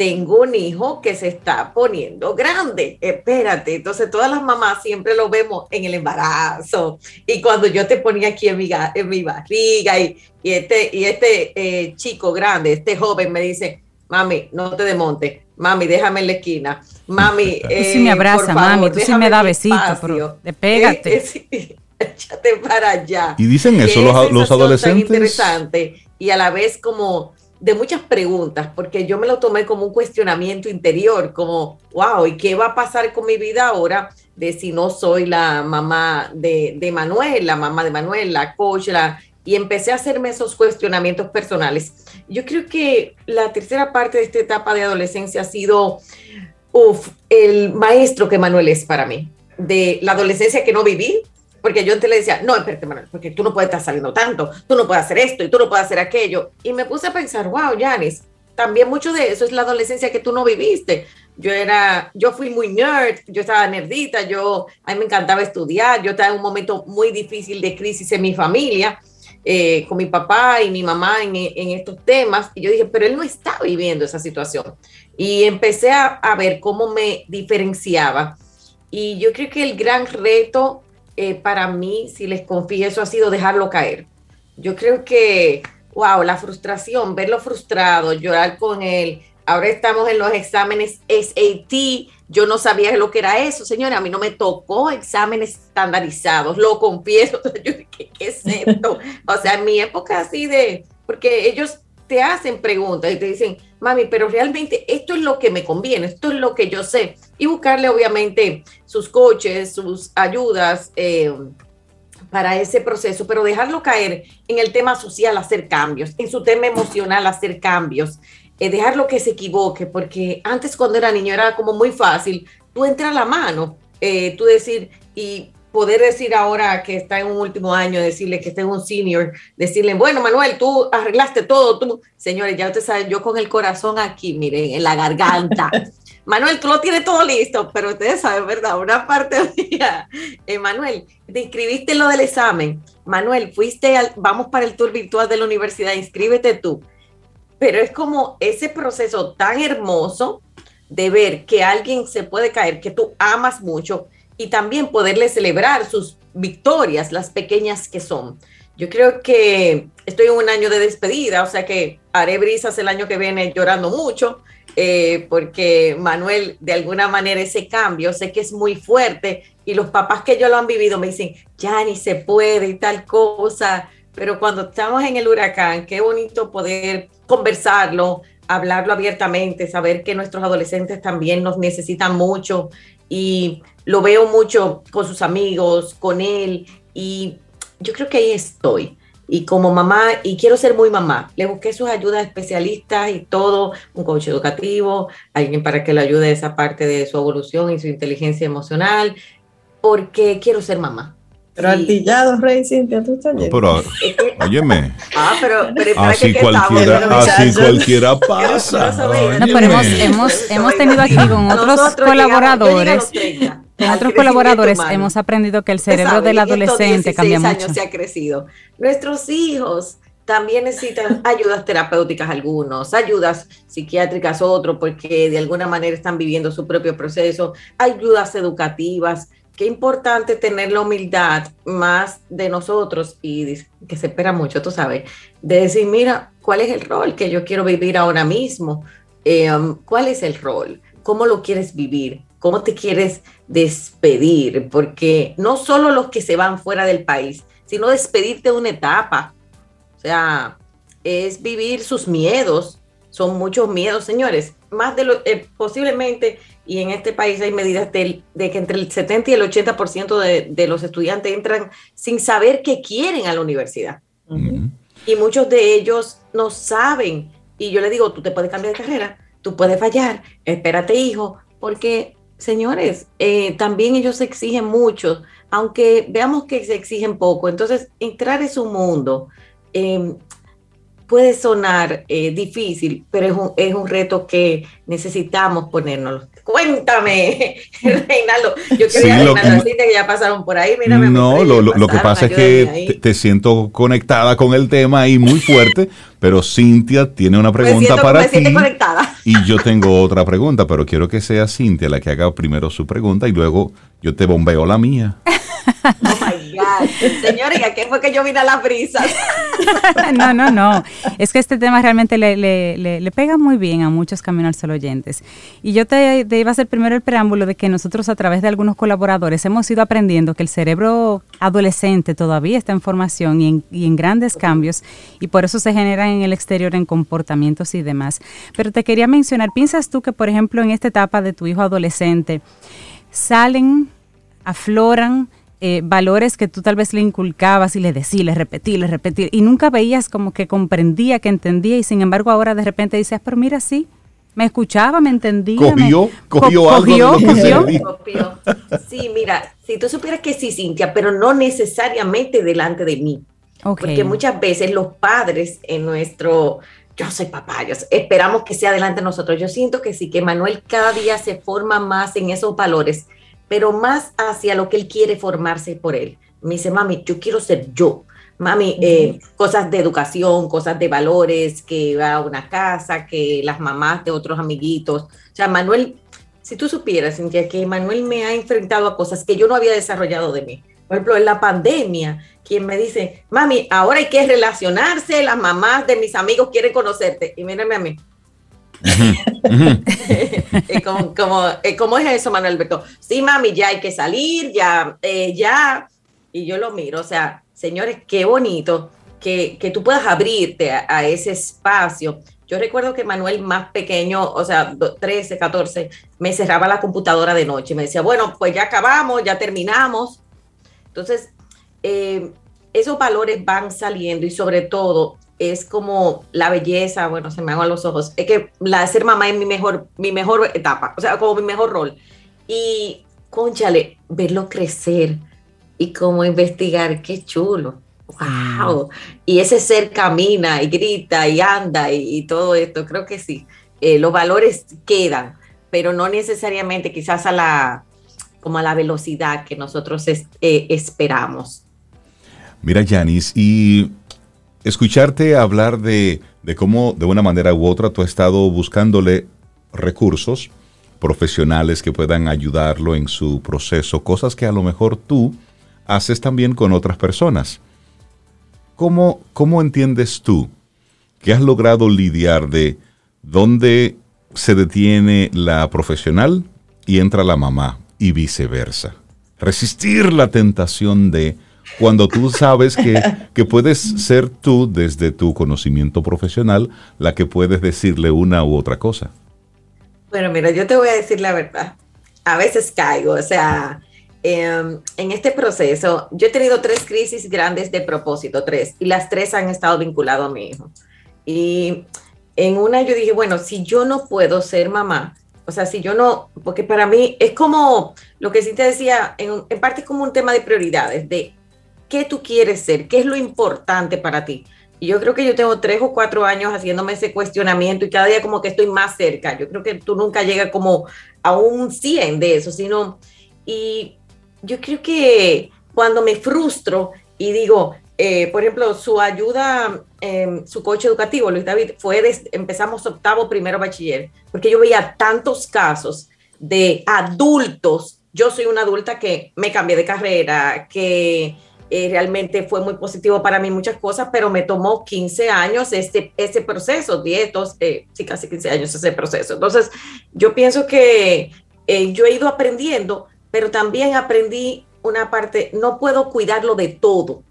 tengo un hijo que se está poniendo grande, espérate. Entonces todas las mamás siempre lo vemos en el embarazo y cuando yo te ponía aquí en mi, en mi barriga y, y este, y este eh, chico grande, este joven me dice, mami, no te demonte, mami, déjame en la esquina, mami. tú sí me eh, abraza, mami, tú sí me da besitos, pero despégate. échate para allá. Y dicen eso los, los adolescentes. interesante y a la vez como de muchas preguntas, porque yo me lo tomé como un cuestionamiento interior, como, wow, ¿y qué va a pasar con mi vida ahora de si no soy la mamá de, de Manuel, la mamá de Manuel, la coach, y empecé a hacerme esos cuestionamientos personales. Yo creo que la tercera parte de esta etapa de adolescencia ha sido, el maestro que Manuel es para mí, de la adolescencia que no viví, porque yo antes le decía, no, espérate, Manuel, porque tú no puedes estar saliendo tanto, tú no puedes hacer esto y tú no puedes hacer aquello. Y me puse a pensar, wow, Janis, también mucho de eso es la adolescencia que tú no viviste. Yo era, yo fui muy nerd, yo estaba nerdita, yo, a mí me encantaba estudiar, yo estaba en un momento muy difícil de crisis en mi familia, eh, con mi papá y mi mamá en, en, estos temas. Y yo dije, pero él no está viviendo esa situación. Y empecé a, a ver cómo me diferenciaba. Y yo creo que el gran reto eh, para mí, si les confieso, ha sido dejarlo caer. Yo creo que, wow, la frustración, verlo frustrado, llorar con él. Ahora estamos en los exámenes SAT. Yo no sabía lo que era eso, señora. A mí no me tocó exámenes estandarizados, lo confieso. Yo, ¿qué, ¿qué, es esto? o sea, en mi época así de, porque ellos te hacen preguntas y te dicen, mami, pero realmente esto es lo que me conviene, esto es lo que yo sé. Y buscarle obviamente sus coches, sus ayudas eh, para ese proceso, pero dejarlo caer en el tema social, hacer cambios, en su tema emocional, hacer cambios, eh, dejarlo que se equivoque, porque antes cuando era niño era como muy fácil, tú entras la mano, eh, tú decir, y poder decir ahora que está en un último año, decirle que está en un senior, decirle, bueno, Manuel, tú arreglaste todo, tú, señores, ya ustedes saben, yo con el corazón aquí, miren, en la garganta. Manuel, tú lo tienes todo listo, pero ustedes saben, ¿verdad? Una parte mía. Eh, Manuel, te inscribiste en lo del examen. Manuel, fuiste al, vamos para el tour virtual de la universidad, inscríbete tú. Pero es como ese proceso tan hermoso de ver que alguien se puede caer, que tú amas mucho, y también poderle celebrar sus victorias, las pequeñas que son. Yo creo que estoy en un año de despedida, o sea que haré brisas el año que viene llorando mucho, eh, porque Manuel, de alguna manera ese cambio, sé que es muy fuerte y los papás que yo lo han vivido me dicen, ya ni se puede y tal cosa, pero cuando estamos en el huracán, qué bonito poder conversarlo, hablarlo abiertamente, saber que nuestros adolescentes también nos necesitan mucho y lo veo mucho con sus amigos, con él, y yo creo que ahí estoy. Y como mamá, y quiero ser muy mamá, le busqué sus ayudas especialistas y todo, un coach educativo, alguien para que le ayude esa parte de su evolución y su inteligencia emocional. porque quiero ser mamá. Pero altillado, Rey, Cintia, tú estás bien. Pero, óyeme, Ah, pero, pero ¿para así que cualquiera, así cualquiera pasa. No, pero No, hemos, hemos, hemos tenido aquí con otros Nosotros colaboradores, llegamos- yo llegué a los 30, con otros colaboradores humano. hemos aprendido que el cerebro sabe, del adolescente 16 cambia años mucho. se ha crecido. Nuestros hijos también necesitan ayudas terapéuticas algunos, ayudas psiquiátricas otros, porque de alguna manera están viviendo su propio proceso, ayudas educativas. Qué importante tener la humildad más de nosotros y que se espera mucho, tú sabes, de decir, mira, ¿cuál es el rol que yo quiero vivir ahora mismo? Eh, um, ¿Cuál es el rol? ¿Cómo lo quieres vivir? ¿Cómo te quieres despedir? Porque no solo los que se van fuera del país, sino despedirte de una etapa. O sea, es vivir sus miedos. Son muchos miedos, señores. Más de lo eh, posiblemente, y en este país hay medidas del- de, que entre el 70 y el 80% de, de los estudiantes entran sin saber qué quieren a la universidad. Ujú. Y muchos de ellos no saben. Y yo le digo, tú te puedes cambiar de carrera, tú puedes fallar, espérate hijo, porque señores, eh, también ellos exigen mucho, aunque veamos que se exigen poco. Entonces, entrar en su mundo eh, puede sonar eh, difícil, pero es un, es un reto que necesitamos ponernos. Cuéntame, Reinaldo. Yo Sí, quería lo- Reinaldo, decirte que ya pasaron por ahí. Mírame, No, lo, lo- lo que pasa es que te, te siento conectada con el tema y muy fuerte, pero Cintia tiene una me pregunta para ti conectada. y yo tengo otra pregunta, pero quiero que sea Cintia la que haga primero su pregunta y luego yo te bombeo la mía. Oh my Señores, ¿a qué fue que yo vine a las brisas? No, no, no. Es que este tema realmente le, le- le- le pega muy bien a muchos Camino al Sol oyentes. Y yo te, te iba a hacer primero el preámbulo de que nosotros a través de algunos colaboradores hemos ido aprendiendo que el cerebro adolescente todavía está en formación y en, y en grandes cambios y por eso se generan en el exterior en comportamientos y demás. Pero te quería mencionar, ¿piensas tú que por ejemplo en esta etapa de tu hijo adolescente salen, afloran eh, valores que tú tal vez le inculcabas y le decías, le repetí, le repetí, y nunca veías como que comprendía, que entendía, y sin embargo ahora de repente dices, pero mira, sí, me escuchaba, me entendía. Cogió, me, cogió co- algo de lo que se cogió. dijo. Copió. Sí, mira, si tú supieras que sí, Cintia, pero no necesariamente delante de mí. Ok. Porque muchas veces los padres en nuestro, yo soy papá, yo esperamos que sea delante de nosotros. Yo siento que sí, que Manuel cada día se forma más en esos valores, pero más hacia lo que él quiere formarse por él. Me dice, mami, yo quiero ser yo. Mami, eh, cosas de educación, cosas de valores, que va a una casa, que las mamás de otros amiguitos. O sea, Manuel, si tú supieras, Cintia, que Manuel me ha enfrentado a cosas que yo no había desarrollado de mí. Por ejemplo, en la pandemia, quien me dice, mami, ahora hay que relacionarse, las mamás de mis amigos quieren conocerte. Y mírame a mí. Eh, ¿Cómo es eso, Manuel Alberto? Sí, mami, ya hay que salir, ya, eh, ya. Y yo lo miro, o sea, señores, qué bonito que, que tú puedas abrirte a, ese espacio. Yo recuerdo que Manuel más pequeño, o sea, do- 13, 14, me cerraba la computadora de noche y me decía, bueno, pues ya acabamos, ya terminamos. Entonces, eh, esos valores van saliendo y sobre todo es como la belleza, bueno, se me hagan los ojos, es que la de ser mamá es mi mejor, mi mejor etapa, o sea, como mi mejor rol. Y, conchale, verlo crecer y como investigar, qué chulo. ¡Wow! Y ese ser camina y grita y anda y, todo esto, creo que sí. Eh, los valores quedan, pero no necesariamente quizás a la, como a la velocidad que nosotros eh, esperamos. Mira, Yanis, y escucharte hablar de, de cómo de una manera u otra tú has estado buscándole recursos profesionales que puedan ayudarlo en su proceso, cosas que a lo mejor tú haces también con otras personas. ¿Cómo, cómo entiendes tú que has logrado lidiar de dónde se detiene la profesional y entra la mamá y viceversa? Resistir la tentación de cuando tú sabes que, que puedes ser tú desde tu conocimiento profesional la que puedes decirle una u otra cosa. Bueno, mira, yo te voy a decir la verdad. A veces caigo, o sea, em, en este proceso, yo he tenido tres crisis grandes de propósito, tres, y las tres han estado vinculadas a mi hijo. Y en una yo dije, bueno, si yo no puedo ser mamá, O sea, si yo no, porque para mí es como lo que sí te decía, en, en parte es como un tema de prioridades, de qué tú quieres ser, qué es lo importante para ti. Y yo creo que yo tengo tres o cuatro años haciéndome ese cuestionamiento y cada día como que estoy más cerca. Yo creo que tú nunca llegas como a un 100 de eso, sino... Y yo creo que cuando me frustro y digo, eh, por ejemplo, su ayuda, eh, su coche educativo, Luis David, fue, empezamos octavo, primero bachiller, porque yo veía tantos casos de adultos. Yo soy una adulta que me cambié de carrera, que eh, realmente fue muy positivo para mí muchas cosas, pero me tomó 15 años este, ese proceso, 10, eh, sí, casi 15 años ese proceso. Entonces, yo pienso que eh, yo he ido aprendiendo, pero también aprendí una parte, no puedo cuidarlo de todo.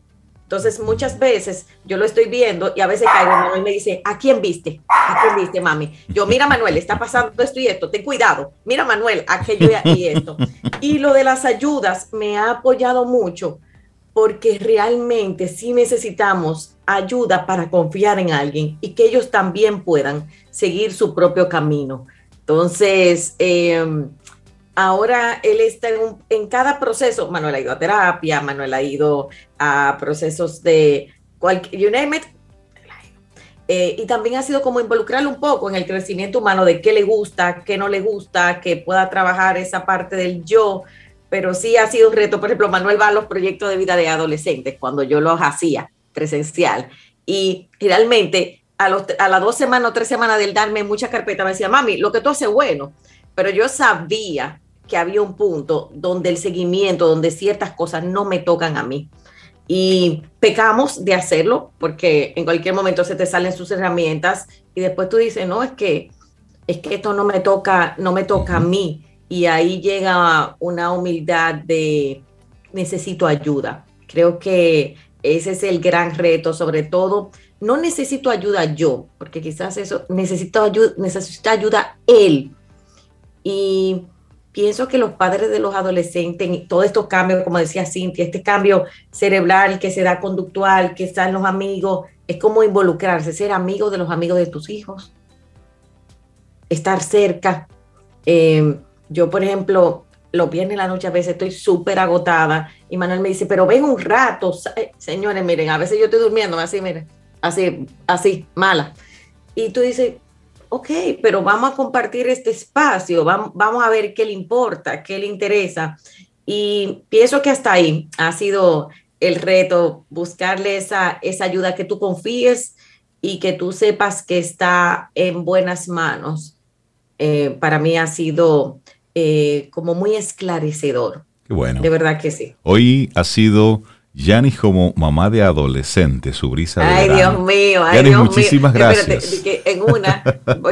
Entonces, muchas veces yo lo estoy viendo y a veces caigo y me dice, ¿a quién viste? ¿A quién viste, mami? Yo, mira, Manuel, está pasando esto y esto, ten cuidado. Mira, Manuel, aquello y esto. Y lo de las ayudas me ha apoyado mucho porque realmente sí necesitamos ayuda para confiar en alguien y que ellos también puedan seguir su propio camino. Entonces, em, ahora él está en, cada proceso, Manuel ha ido a terapia, Manuel ha ido a procesos de cualquier, you name it, eh, y también ha sido como involucrarlo un poco en el crecimiento humano de qué le gusta, qué no le gusta, que pueda trabajar esa parte del yo, pero sí ha sido un reto. Por ejemplo, Manuel va a los proyectos de vida de adolescentes cuando yo los hacía presencial. Y realmente a, los, a las dos semanas o tres semanas del darme mucha carpeta me decía, mami, lo que tú haces bueno. Pero yo sabía que había un punto donde el seguimiento, donde ciertas cosas no me tocan a mí. Y pecamos de hacerlo porque en cualquier momento se te salen sus herramientas y después tú dices, no, es que, es que esto no me toca, no me toca a mí y ahí llega una humildad de necesito ayuda. Creo que ese es el gran reto, sobre todo, no necesito ayuda yo, porque quizás eso, necesito ayuda, necesita ayuda él. Y pienso que los padres de los adolescentes, todos estos cambios, como decía Cintia, este cambio cerebral que se da conductual, que están los amigos, es como involucrarse, ser amigo de los amigos de tus hijos, estar cerca. Eh, yo, por ejemplo, los viernes en la noche a veces estoy súper agotada y Manuel me dice, pero ven un rato. Eh, señores, miren, a veces yo estoy durmiendo así, miren, así, así, mala. Y tú dices, ok, pero vamos a compartir este espacio, vamos, vamos a ver qué le importa, qué le interesa. Y pienso que hasta ahí ha sido el reto, buscarle esa, esa ayuda que tú confíes y que tú sepas que está en buenas manos. Eh, para mí ha sido eh, como muy esclarecedor. Qué bueno. De verdad que sí. Hoy ha sido Yanis como mamá de adolescente, su brisa de Ay, Dios mío, ay, Yanis, Dios muchísimas mío. gracias. Espérate, en una,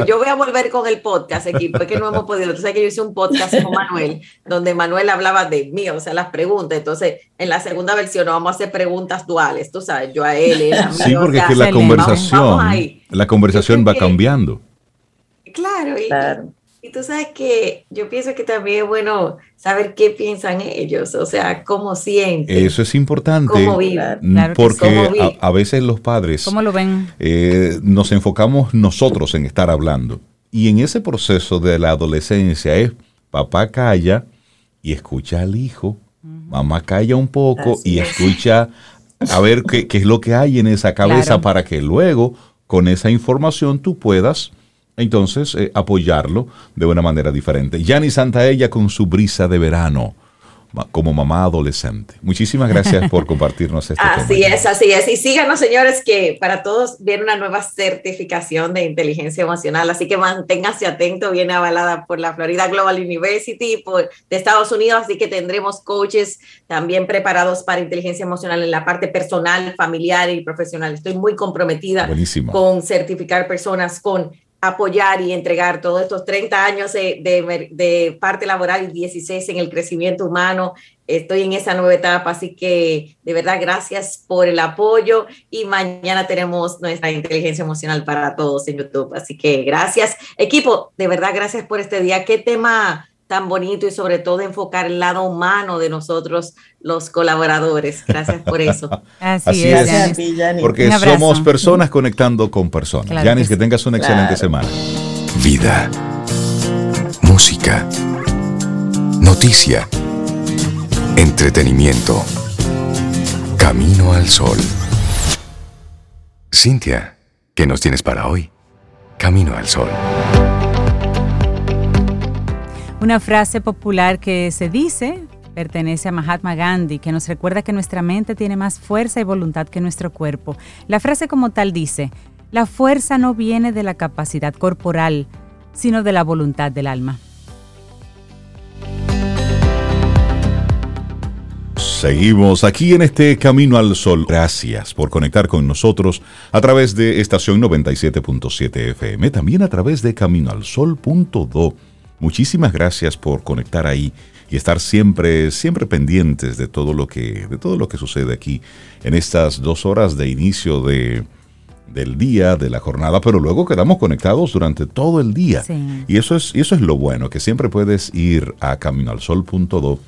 yo voy a volver con el podcast, equipo, es que no hemos podido. Tú sabes que yo hice un podcast con Manuel, donde Manuel hablaba de mí, o sea, las preguntas. Entonces, en la segunda versión vamos a hacer preguntas duales, tú sabes, yo a él, él a mí. Sí, porque o es que la conversación, vamos la conversación va que- cambiando. Claro, y, Claro. Y tú sabes que yo pienso que también es bueno saber qué piensan ellos, o sea, cómo sienten, Eso es importante cómo viven. mm, Claro que porque a, a veces los padres ¿Cómo lo ven? eh, nos enfocamos nosotros en estar hablando. Y en ese proceso de la adolescencia es papá calla y escucha al hijo, mamá calla un poco Así y es. escucha a ver qué, qué es lo que hay en esa cabeza Claro. para que luego con esa información tú puedas entonces eh, apoyarlo de una manera diferente. Yani Santaella con su brisa de verano como mamá adolescente. Muchísimas gracias por compartirnos este. Así es, así es. Y síganos, señores, que para todos viene una nueva certificación de inteligencia emocional, así que manténganse atentos, viene avalada por la Florida Global University por, de Estados Unidos, así que tendremos coaches también preparados para inteligencia emocional en la parte personal, familiar y profesional. Estoy muy comprometida Buenísimo. con certificar personas, con apoyar y entregar todos estos 30 años de, de- de parte laboral y 16 en el crecimiento humano. Estoy en esa nueva etapa, así que de verdad gracias por el apoyo y mañana tenemos nuestra inteligencia emocional para todos en YouTube. Así que gracias, equipo, de verdad gracias por este día. Qué tema tan bonito y sobre todo enfocar el lado humano de nosotros los colaboradores. Gracias por eso. Así, Así es. es. Gracias a Yanis. ti, Yanni. Porque somos personas conectando con personas. Claro Yanis, que tengas una excelente Claro. semana. Vida. música, noticia, entretenimiento. Camino al sol. Cintia, ¿qué nos tienes para hoy? Camino al sol. Una frase popular que se dice pertenece a Mahatma Gandhi, que nos recuerda que nuestra mente tiene más fuerza y voluntad que nuestro cuerpo. La frase como tal dice, la fuerza no viene de la capacidad corporal, sino de la voluntad del alma. Seguimos aquí en este Camino al Sol. Gracias por conectar con nosotros a través de estación 97.7 FM, también a través de caminoalsol.do. Muchísimas gracias por conectar ahí y estar siempre, siempre pendientes de todo lo que, de todo lo que sucede aquí en estas dos horas de inicio de, del día, de la jornada, pero luego quedamos conectados durante todo el día. Y eso es, y eso es lo bueno, que siempre puedes ir a caminoalsol.do,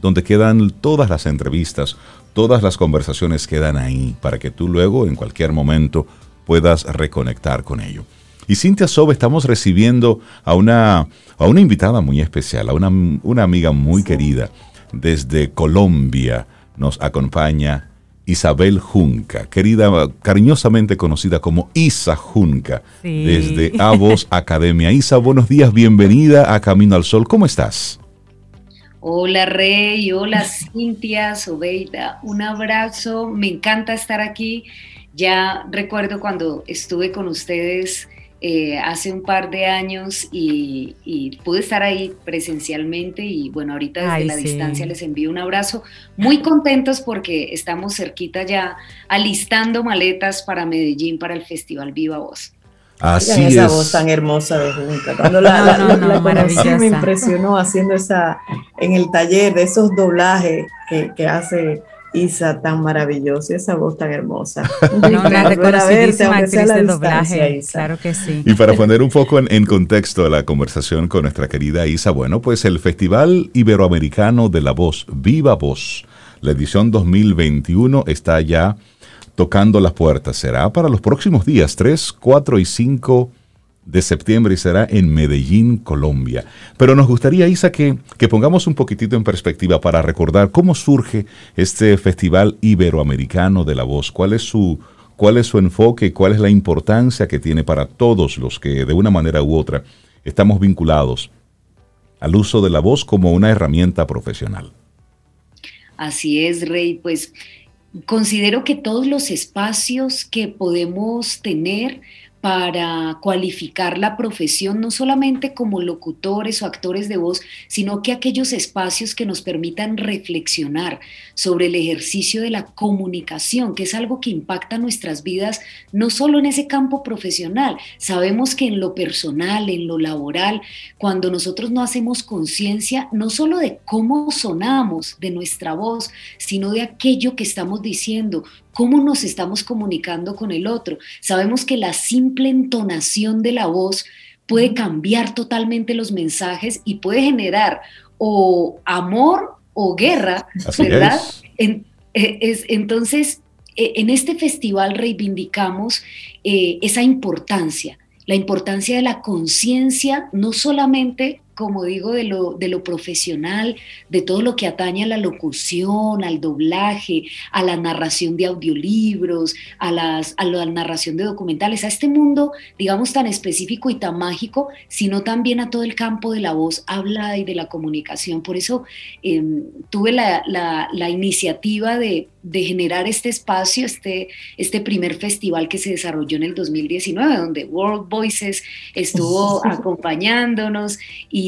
donde quedan todas las entrevistas, todas las conversaciones quedan ahí, para que tú luego, en cualquier momento, puedas reconectar con ello. Y Cintia Sobe, estamos recibiendo a una, a una invitada muy especial, a una, una amiga muy querida. Desde Colombia nos acompaña Isabel Junca, querida, cariñosamente conocida como Isa Junca, desde Avos Academia. Isa, buenos días, bienvenida a Camino al Sol. ¿Cómo estás? Hola Rey, hola Cintia, Sobeida, un abrazo, me encanta estar aquí. Ya recuerdo cuando estuve con ustedes eh, hace un par de años y, pude estar ahí presencialmente y bueno, ahorita desde la distancia les envío un abrazo. Muy contentos porque estamos cerquita ya alistando maletas para Medellín para el Festival Viva Voz. Así esa voz tan hermosa de Junta. Cuando la, me impresionó haciendo esa en el taller de esos doblajes que, que hace Isa tan maravillosa, esa voz tan hermosa. una reconocidísima actriz de doblaje, claro que sí. Y para poner un poco en, contexto la conversación con nuestra querida Isa, bueno, pues el Festival Iberoamericano de la Voz, Viva Voz, la edición 2021 está ya tocando las puertas. Será para los próximos días, 3, 4 y 5 de septiembre y será en Medellín, Colombia. Pero nos gustaría, Isa, que, que pongamos un poquitito en perspectiva para recordar cómo surge este Festival Iberoamericano de la Voz, cuál es su, cuál es su enfoque, cuál es la importancia que tiene para todos los que de una manera u otra estamos vinculados al uso de la voz como una herramienta profesional. Así es, Rey, pues considero que todos los espacios que podemos tener para cualificar la profesión, no solamente como locutores o actores de voz, sino que aquellos espacios que nos permitan reflexionar sobre el ejercicio de la comunicación, que es algo que impacta nuestras vidas, no solo en ese campo profesional, sabemos que en lo personal, en lo laboral, cuando nosotros no hacemos conciencia, no solo de cómo sonamos, de nuestra voz, sino de aquello que estamos diciendo, cómo nos estamos comunicando con el otro. Sabemos que la simple entonación de la voz puede cambiar totalmente los mensajes y puede generar o amor o guerra, ¿verdad? E, es. entonces, e, en este festival reivindicamos eh, esa importancia, la importancia de la conciencia, no solamente como digo, de lo, de lo profesional, de todo lo que atañe a la locución, al doblaje, a la narración de audiolibros, a, las, a la narración de documentales, a este mundo, digamos, tan específico y tan mágico, sino también a todo el campo de la voz hablada y de la comunicación. Por eso em, tuve la, la iniciativa de, de generar este espacio, este, este primer festival que se desarrolló en el 2019, donde World Voices estuvo acompañándonos y,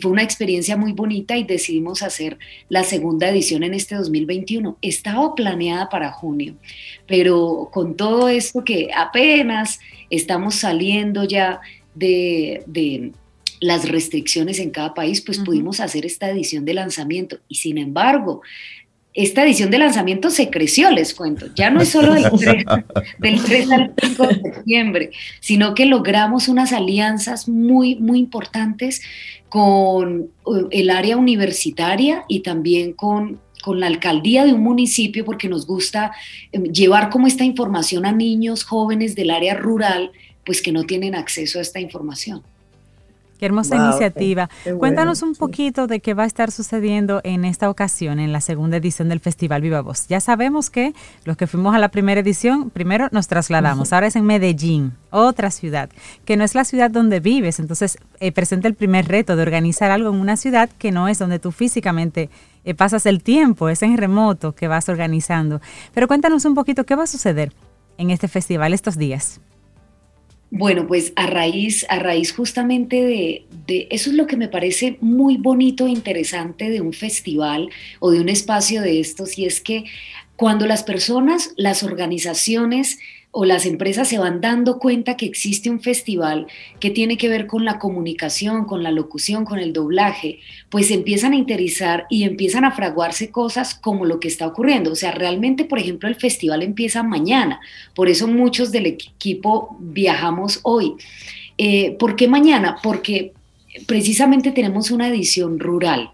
fue una experiencia muy bonita y decidimos hacer la segunda edición en este 2021. Estaba planeada para junio, pero con todo esto que apenas estamos saliendo ya de, las restricciones en cada país, pues pudimos hacer esta edición de lanzamiento. Y sin embargo, esta edición de lanzamiento se creció, les cuento. Ya no es solo del 3, al 5 de septiembre, sino que logramos unas alianzas muy, muy importantes con uh, el área universitaria y también con, con la alcaldía de un municipio, porque nos gusta em, llevar como esta información a niños, jóvenes del área rural, pues que no tienen acceso a esta información. Qué hermosa iniciativa. Cuéntanos un poquito de qué va a estar sucediendo en esta ocasión, en la segunda edición del Festival Viva Voz. Ya sabemos que los que fuimos a la primera edición, primero nos trasladamos, ahora es en Medellín, otra ciudad, que no es la ciudad donde vives, entonces eh, presenta el primer reto de organizar algo en una ciudad que no es donde tú físicamente eh, pasas el tiempo, es en remoto que vas organizando. Pero cuéntanos un poquito qué va a suceder en este festival estos días. Bueno, pues a raíz, a raíz justamente de, eso es lo que me parece muy bonito e interesante de un festival o de un espacio de estos, y es que cuando las personas, las organizaciones o las empresas se van dando cuenta que existe un festival que tiene que ver con la comunicación, con la locución, con el doblaje, pues empiezan a interesar y empiezan a fraguarse cosas como lo que está ocurriendo. O sea, realmente, por ejemplo, el festival empieza mañana, por eso muchos del equipo viajamos hoy. Eh, ¿Por qué mañana? Porque precisamente tenemos una edición rural.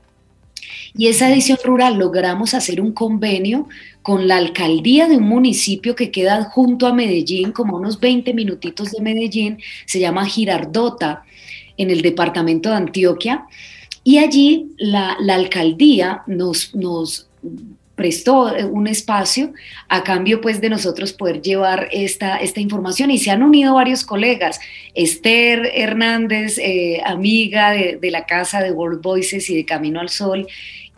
Y esa edición rural logramos hacer un convenio con la alcaldía de un municipio que queda junto a Medellín, como unos 20 minutitos de Medellín, se llama Girardota, en el departamento de Antioquia. Y allí la, alcaldía nos, prestó un espacio a cambio pues de nosotros poder llevar esta, información y se han unido varios colegas. Esther Hernández, eh, amiga de, la casa de World Voices y de Camino al Sol.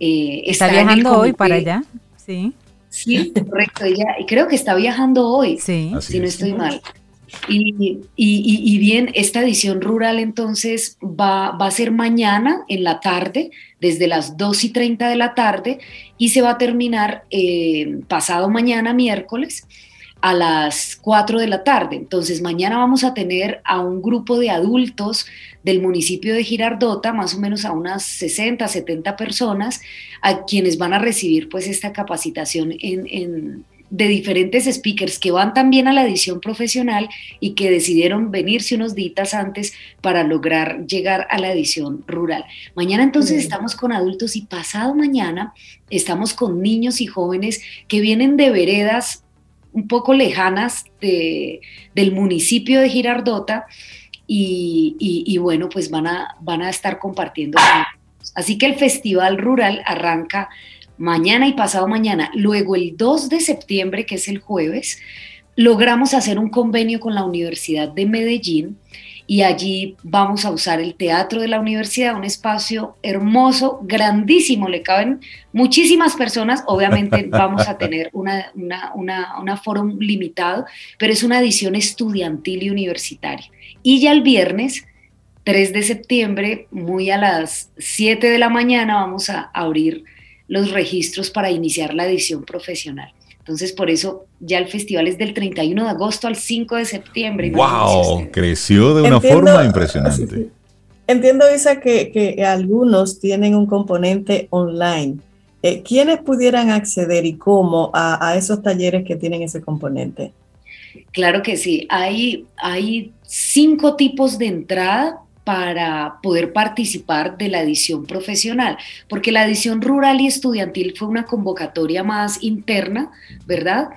Eh, está, viajando hoy para allá, sí. Sí, correcto. Ella creo que está viajando hoy, sí. si no estoy mal. Y, bien, esta edición rural entonces va, va, a ser mañana en la tarde, desde las 2 y 30 de la tarde, y se va a terminar eh, pasado mañana, miércoles, a las 4 de la tarde. Entonces, mañana vamos a tener a un grupo de adultos del municipio de Girardota, más o menos a unas 60, 70 personas, a quienes van a recibir pues esta capacitación en, de diferentes speakers que van también a la edición profesional y que decidieron venirse unos días antes para lograr llegar a la edición rural. Mañana entonces estamos con adultos y pasado mañana estamos con niños y jóvenes que vienen de veredas un poco lejanas del municipio de Girardota y, bueno, pues van a, van a estar compartiendo. Así que el Festival Rural arranca mañana y pasado mañana. Luego el 2 de septiembre, que es el jueves, logramos hacer un convenio con la Universidad de Medellín y allí vamos a usar el teatro de la universidad, un espacio hermoso, grandísimo, le caben muchísimas personas, obviamente vamos a tener una, una, una, foro limitado, pero es una edición estudiantil y universitaria. Y ya el viernes, 3 de septiembre, muy a las 7 de la mañana, vamos a abrir los registros para iniciar la edición profesional. Entonces, por eso ya el festival es del 31 de agosto al 5 de septiembre. ¡Wow! Creció de una forma impresionante. Entiendo, Isa, que, algunos tienen un componente online. Eh, ¿Quiénes pudieran acceder y cómo a, esos talleres que tienen ese componente? Claro que sí. Hay, hay cinco tipos de entrada para poder participar de la edición profesional, porque la edición rural y estudiantil fue una convocatoria más interna, ¿verdad?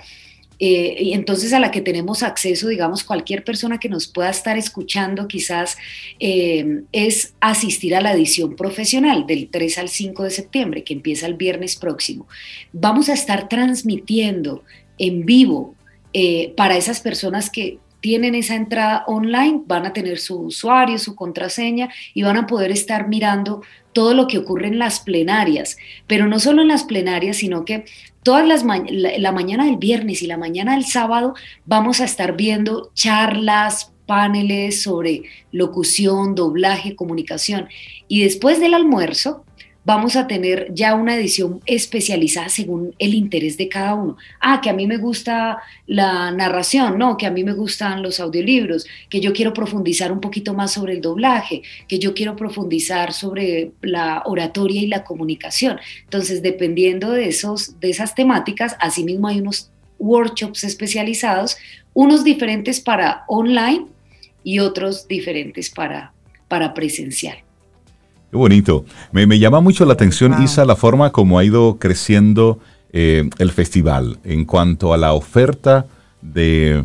Eh, y entonces a la que tenemos acceso, digamos, cualquier persona que nos pueda estar escuchando quizás eh, es asistir a la edición profesional del 3 al 5 de septiembre, que empieza el viernes próximo. Vamos a estar transmitiendo en vivo eh, para esas personas que tienen esa entrada online, van a tener su usuario, su contraseña y van a poder estar mirando todo lo que ocurre en las plenarias, pero no solo en las plenarias, sino que todas las la, mañana del viernes y la mañana del sábado vamos a estar viendo charlas, paneles sobre locución, doblaje, comunicación. Y después del almuerzo vamos a tener ya una edición especializada según el interés de cada uno. Ah, que a mí me gusta la narración, no, que a mí me gustan los audiolibros, que yo quiero profundizar un poquito más sobre el doblaje, que yo quiero profundizar sobre la oratoria y la comunicación. Entonces, dependiendo de, esos, de esas temáticas, asimismo hay unos workshops especializados, unos diferentes para online y otros diferentes para, para presencial. Qué bonito. Me, llama mucho la atención, Isa, la forma como ha ido creciendo eh, el festival en cuanto a la oferta de,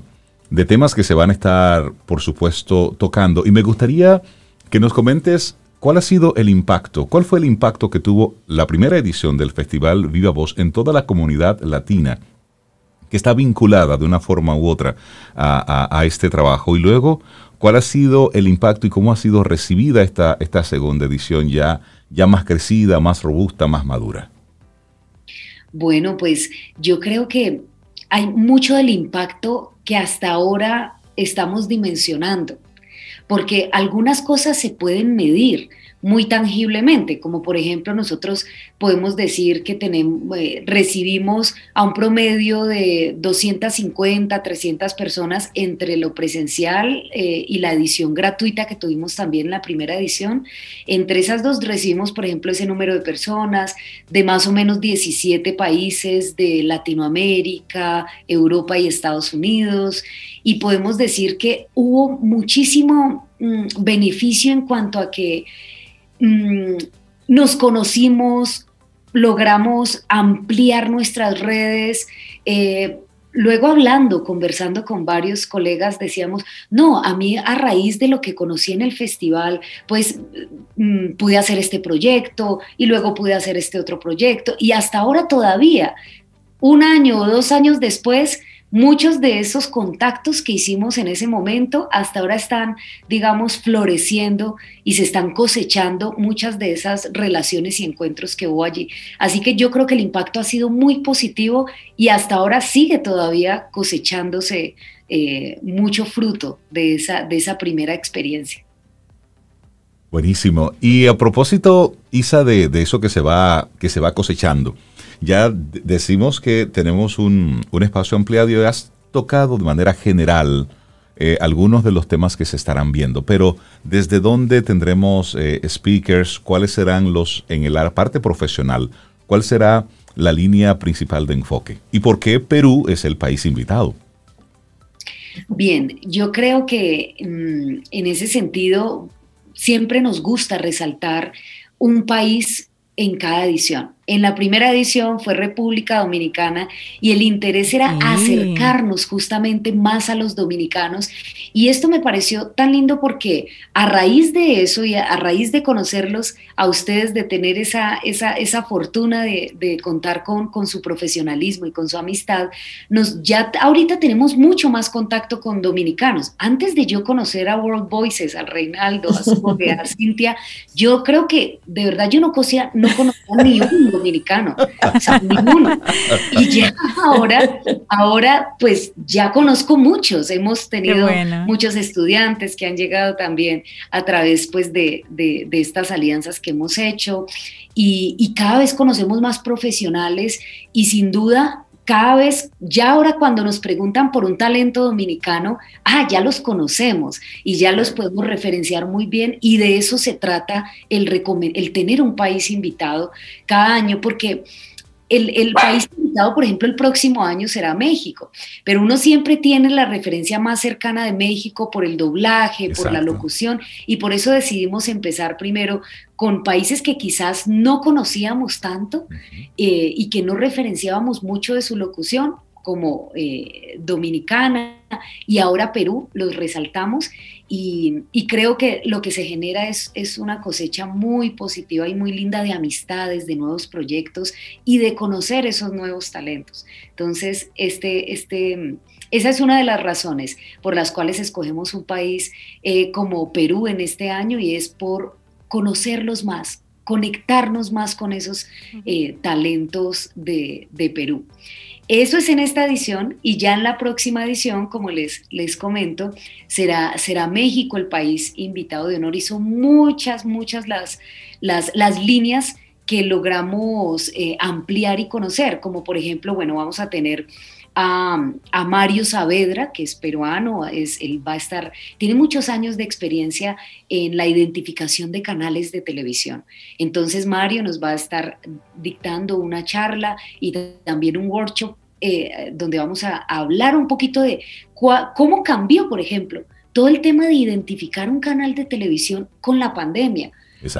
temas que se van a estar, por supuesto, tocando. Y me gustaría que nos comentes cuál ha sido el impacto, cuál fue el impacto que tuvo la primera edición del Festival Viva Voz en toda la comunidad latina que está vinculada de una forma u otra a, este trabajo. Y luego, ¿cuál ha sido el impacto y cómo ha sido recibida esta, esta segunda edición ya, ya más crecida, más robusta, más madura? Bueno, pues yo creo que hay mucho del impacto que hasta ahora estamos dimensionando, porque algunas cosas se pueden medir, muy tangiblemente, como por ejemplo nosotros podemos decir que tenemos, eh, recibimos a un promedio de 250, 300 personas entre lo presencial eh, y la edición gratuita que tuvimos también en la primera edición. Entre esas dos recibimos, por ejemplo, ese número de personas de más o menos 17 países de Latinoamérica, Europa y Estados Unidos. Y podemos decir que hubo muchísimo mm, beneficio en cuanto a que Mm, nos conocimos, logramos ampliar nuestras redes. Eh, luego hablando, conversando con varios colegas, decíamos, no, a mí a raíz de lo que conocí en el festival, pues mm, pude hacer este proyecto y luego pude hacer este otro proyecto y hasta ahora todavía, un año o dos años después, Muchos de esos contactos que hicimos en ese momento hasta ahora están, digamos, floreciendo y se están cosechando muchas de esas relaciones y encuentros que hubo allí. Así que yo creo que el impacto ha sido muy positivo y hasta ahora sigue todavía cosechándose eh, mucho fruto de esa, de esa primera experiencia. Buenísimo. Y a propósito, Isa, de, de eso que se va, que se va cosechando. Ya decimos que tenemos un, espacio ampliado y has tocado de manera general eh, algunos de los temas que se estarán viendo, pero ¿desde dónde tendremos eh, speakers? ¿Cuáles serán los en la parte profesional? ¿Cuál será la línea principal de enfoque? ¿Y por qué Perú es el país invitado? Bien, yo creo que mm, en ese sentido siempre nos gusta resaltar un país en cada edición. En la primera edición fue República Dominicana y el interés era acercarnos justamente más a los dominicanos. Y esto me pareció tan lindo porque a raíz de eso y a, raíz de conocerlos a ustedes, de tener esa, esa, esa fortuna de, de, contar con, con su profesionalismo y con su amistad, nos, ya ahorita tenemos mucho más contacto con dominicanos. Antes de yo conocer a World Voices, al Reinaldo, a, su, a Cintia, yo creo que de verdad yo no conocía, no conocía ni uno dominicano, ninguno. Y ya ahora, ahora pues ya conozco muchos, hemos tenido muchos estudiantes que han llegado también a través pues de, de, estas alianzas que hemos hecho. Y, y cada vez conocemos más profesionales y sin duda cada vez, ya ahora cuando nos preguntan por un talento dominicano, ah, ya los conocemos y ya los podemos referenciar muy bien y de eso se trata el, el tener un país invitado cada año, porque el, país invitado, por ejemplo, el próximo año será México, pero uno siempre tiene la referencia más cercana de México por el doblaje, por la locución, y por eso decidimos empezar primero con países que quizás no conocíamos tanto eh, y que no referenciábamos mucho de su locución, como eh, Dominicana y ahora Perú, los resaltamos y, creo que lo que se genera es, es, una cosecha muy positiva y muy linda de amistades, de nuevos proyectos y de conocer esos nuevos talentos. Entonces, este, este, esa es una de las razones por las cuales escogemos un país eh, como Perú en este año y es por conocerlos más, conectarnos más con esos eh, talentos de, de Perú. Eso es en esta edición y ya en la próxima edición, como les, les comento, será, será México el país invitado de honor y son muchas, muchas las, las, las líneas que logramos eh, ampliar y conocer, como por ejemplo, bueno, vamos a tener a, Mario Saavedra, que es peruano, es, él va a estar, tiene muchos años de experiencia en la identificación de canales de televisión. Entonces Mario nos va a estar dictando una charla y también un workshop eh, donde vamos a, hablar un poquito de cómo cambió, por ejemplo, todo el tema de identificar un canal de televisión con la pandemia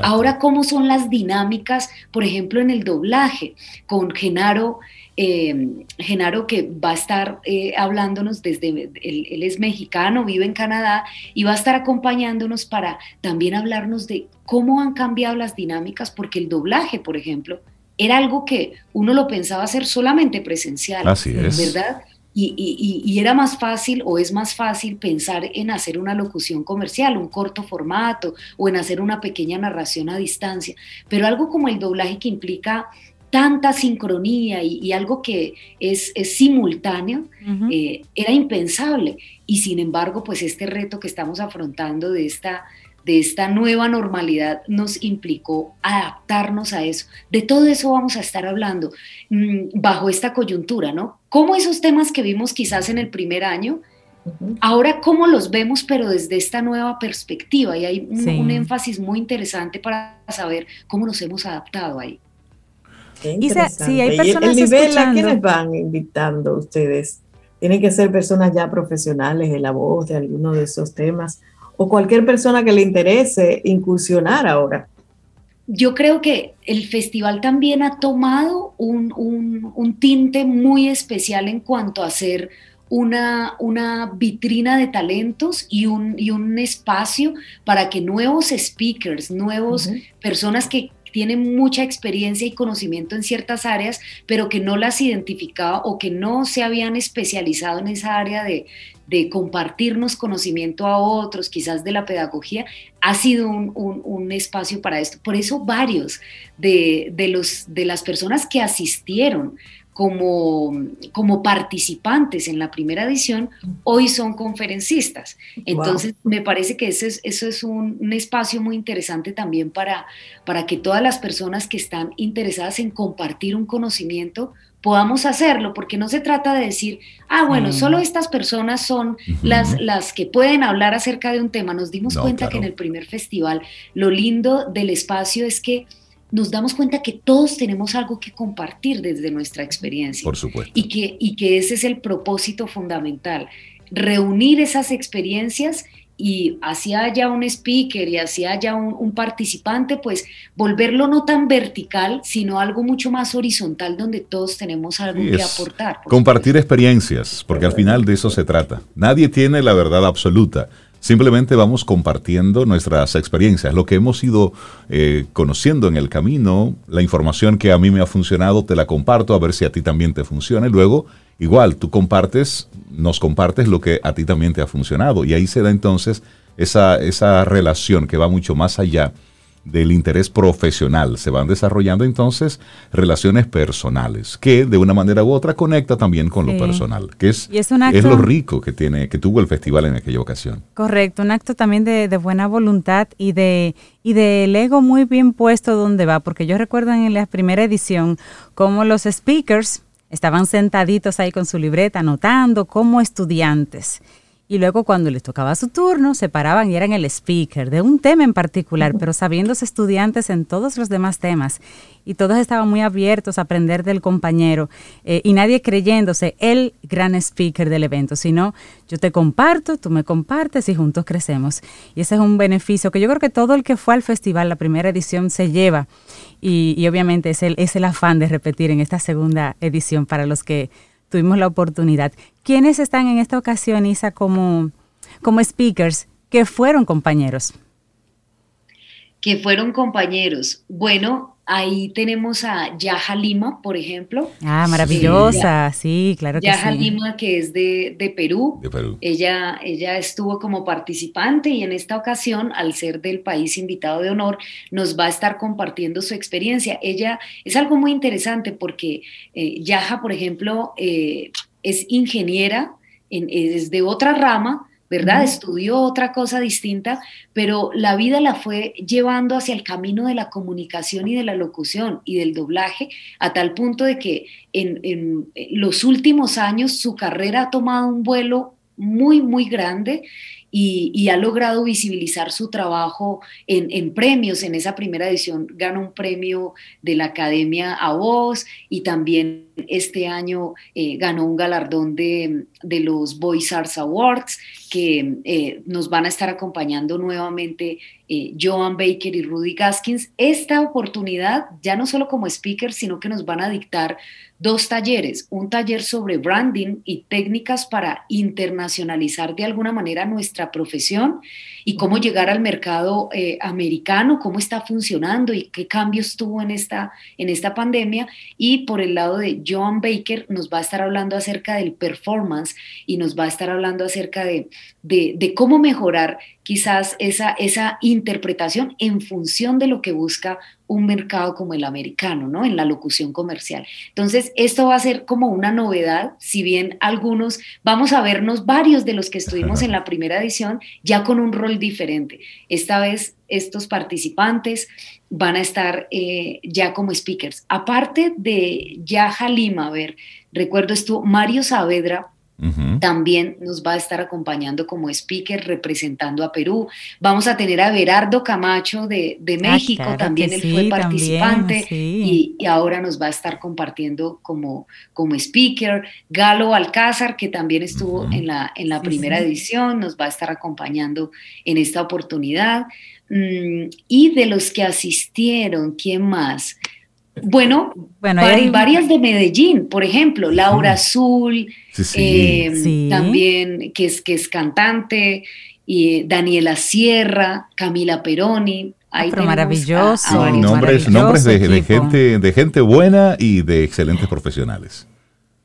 Ahora, ¿cómo son las dinámicas, por ejemplo, en el doblaje? Con Genaro, eh, Genaro que va a estar eh, hablándonos desde, él, él, es mexicano, vive en Canadá y va a estar acompañándonos para también hablarnos de cómo han cambiado las dinámicas, porque el doblaje, por ejemplo, era algo que uno lo pensaba hacer solamente presencial, Así es. ¿verdad? Y, era más fácil o es más fácil pensar en hacer una locución comercial, un corto formato o en hacer una pequeña narración a distancia. Pero algo como el doblaje que implica tanta sincronía y, algo que es, simultáneo, eh, era impensable. Y sin embargo, pues este reto que estamos afrontando de esta de esta nueva normalidad nos implicó adaptarnos a eso. De todo eso vamos a estar hablando mm, bajo esta coyuntura, ¿no? ¿Cómo esos temas que vimos quizás en el primer año, ahora cómo los vemos, pero desde esta nueva perspectiva? Y hay un, énfasis muy interesante para saber cómo nos hemos adaptado ahí. Y si hay personas el nivel a quienes van invitando ustedes, tienen que ser personas ya profesionales de la voz, de alguno de esos temas o cualquier persona que le interese incursionar ahora? Yo creo que el festival también ha tomado un, tinte muy especial en cuanto a ser una, una, vitrina de talentos y un, y un, espacio para que nuevos speakers, nuevos personas que tienen mucha experiencia y conocimiento en ciertas áreas, pero que no las identificaba o que no se habían especializado en esa área de, de compartirnos conocimiento a otros, quizás de la pedagogía, ha sido un, espacio para esto. Por eso varios de, los, de las personas que asistieron como, como participantes en la primera edición, hoy son conferencistas. Entonces, me parece que eso es, eso es un, espacio muy interesante también para, para que todas las personas que están interesadas en compartir un conocimiento podamos hacerlo, porque no se trata de decir, ah, bueno, solo estas personas son las, las que pueden hablar acerca de un tema. Nos dimos cuenta que en el primer festival lo lindo del espacio es que nos damos cuenta que todos tenemos algo que compartir desde nuestra experiencia. Por supuesto. Y que, y que ese es el propósito fundamental, reunir esas experiencias y así haya un speaker y así haya un, participante, pues volverlo no tan vertical, sino algo mucho más horizontal donde todos tenemos algo que aportar. Compartir experiencias, porque al final de eso se trata. Nadie tiene la verdad absoluta. Simplemente vamos compartiendo nuestras experiencias, lo que hemos ido eh, conociendo en el camino, la información que a mí me ha funcionado, te la comparto a ver si a ti también te funciona y luego igual tú compartes, nos compartes lo que a ti también te ha funcionado y ahí se da entonces esa, esa relación que va mucho más allá del interés profesional. Se van desarrollando entonces relaciones personales, que de una manera u otra conecta también con lo personal, que es, es, lo rico que tiene, que tuvo el festival en aquella ocasión. Correcto, un acto también de, de buena voluntad y de y del ego muy bien puesto donde va, porque yo recuerdo en la primera edición como los speakers estaban sentaditos ahí con su libreta anotando como estudiantes y luego cuando les tocaba su turno se paraban y eran el speaker de un tema en particular, pero sabiéndose estudiantes en todos los demás temas y todos estaban muy abiertos a aprender del compañero eh, y nadie creyéndose el gran speaker del evento, sino yo te comparto, tú me compartes y juntos crecemos. Y ese es un beneficio que yo creo que todo el que fue al festival, la primera edición, se lleva y, y obviamente es el, es el afán de repetir en esta segunda edición para los que tuvimos la oportunidad. ¿Quiénes están en esta ocasión, Isa, como, como speakers que fueron compañeros? Que fueron compañeros. Bueno, Ahí tenemos a Yaja Lima, por ejemplo. Ah, maravillosa, sí, claro que Yaja Lima, que es de, Perú. De Perú. Ella, ella estuvo como participante y en esta ocasión, al ser del país invitado de honor, nos va a estar compartiendo su experiencia. Ella es algo muy interesante porque eh, Yaja, por ejemplo, eh, es ingeniera, es de otra rama, ¿verdad? Estudió otra cosa distinta, pero la vida la fue llevando hacia el camino de la comunicación y de la locución y del doblaje, a tal punto de que en, los últimos años su carrera ha tomado un vuelo muy, muy grande y, ha logrado visibilizar su trabajo en, premios. En esa primera edición ganó un premio de la Academia a Voz y también este año eh, ganó un galardón de, los Voice Arts Awards que eh, nos van a estar acompañando nuevamente eh, Joan Baker y Rudy Gaskins. Esta oportunidad, ya no solo como speaker, sino que nos van a dictar dos talleres, un taller sobre branding y técnicas para internacionalizar de alguna manera nuestra profesión y cómo llegar al mercado eh, americano, cómo está funcionando y qué cambios tuvo en esta, en esta pandemia. Y por el lado de Joan Baker nos va a estar hablando acerca del performance y nos va a estar hablando acerca de, de, cómo mejorar quizás esa, esa interpretación en función de lo que busca un mercado como el americano, ¿no? En la locución comercial. Entonces, esto va a ser como una novedad, si bien algunos, vamos a vernos varios de los que estuvimos en la primera edición ya con un rol diferente. Esta vez estos participantes van a estar eh, ya como speakers. Aparte de Yaja Lima, a ver, recuerdo esto, Mario Saavedra también nos va a estar acompañando como speaker representando a Perú. Vamos a tener a Berardo Camacho de, ah, México, también él fue participante y, ahora nos va a estar compartiendo como, como speaker. Galo Alcázar, que también estuvo en la, en la primera edición, nos va a estar acompañando en esta oportunidad. Mm, y de los que asistieron, ¿quién más? Bueno, bueno hay varias de Medellín, por ejemplo, Laura Azul, eh, también que es, que es cantante, y Daniela Sierra, Camila Peroni. Ah, pero maravilloso. nombres, nombres de, gente, de gente buena y de excelentes profesionales.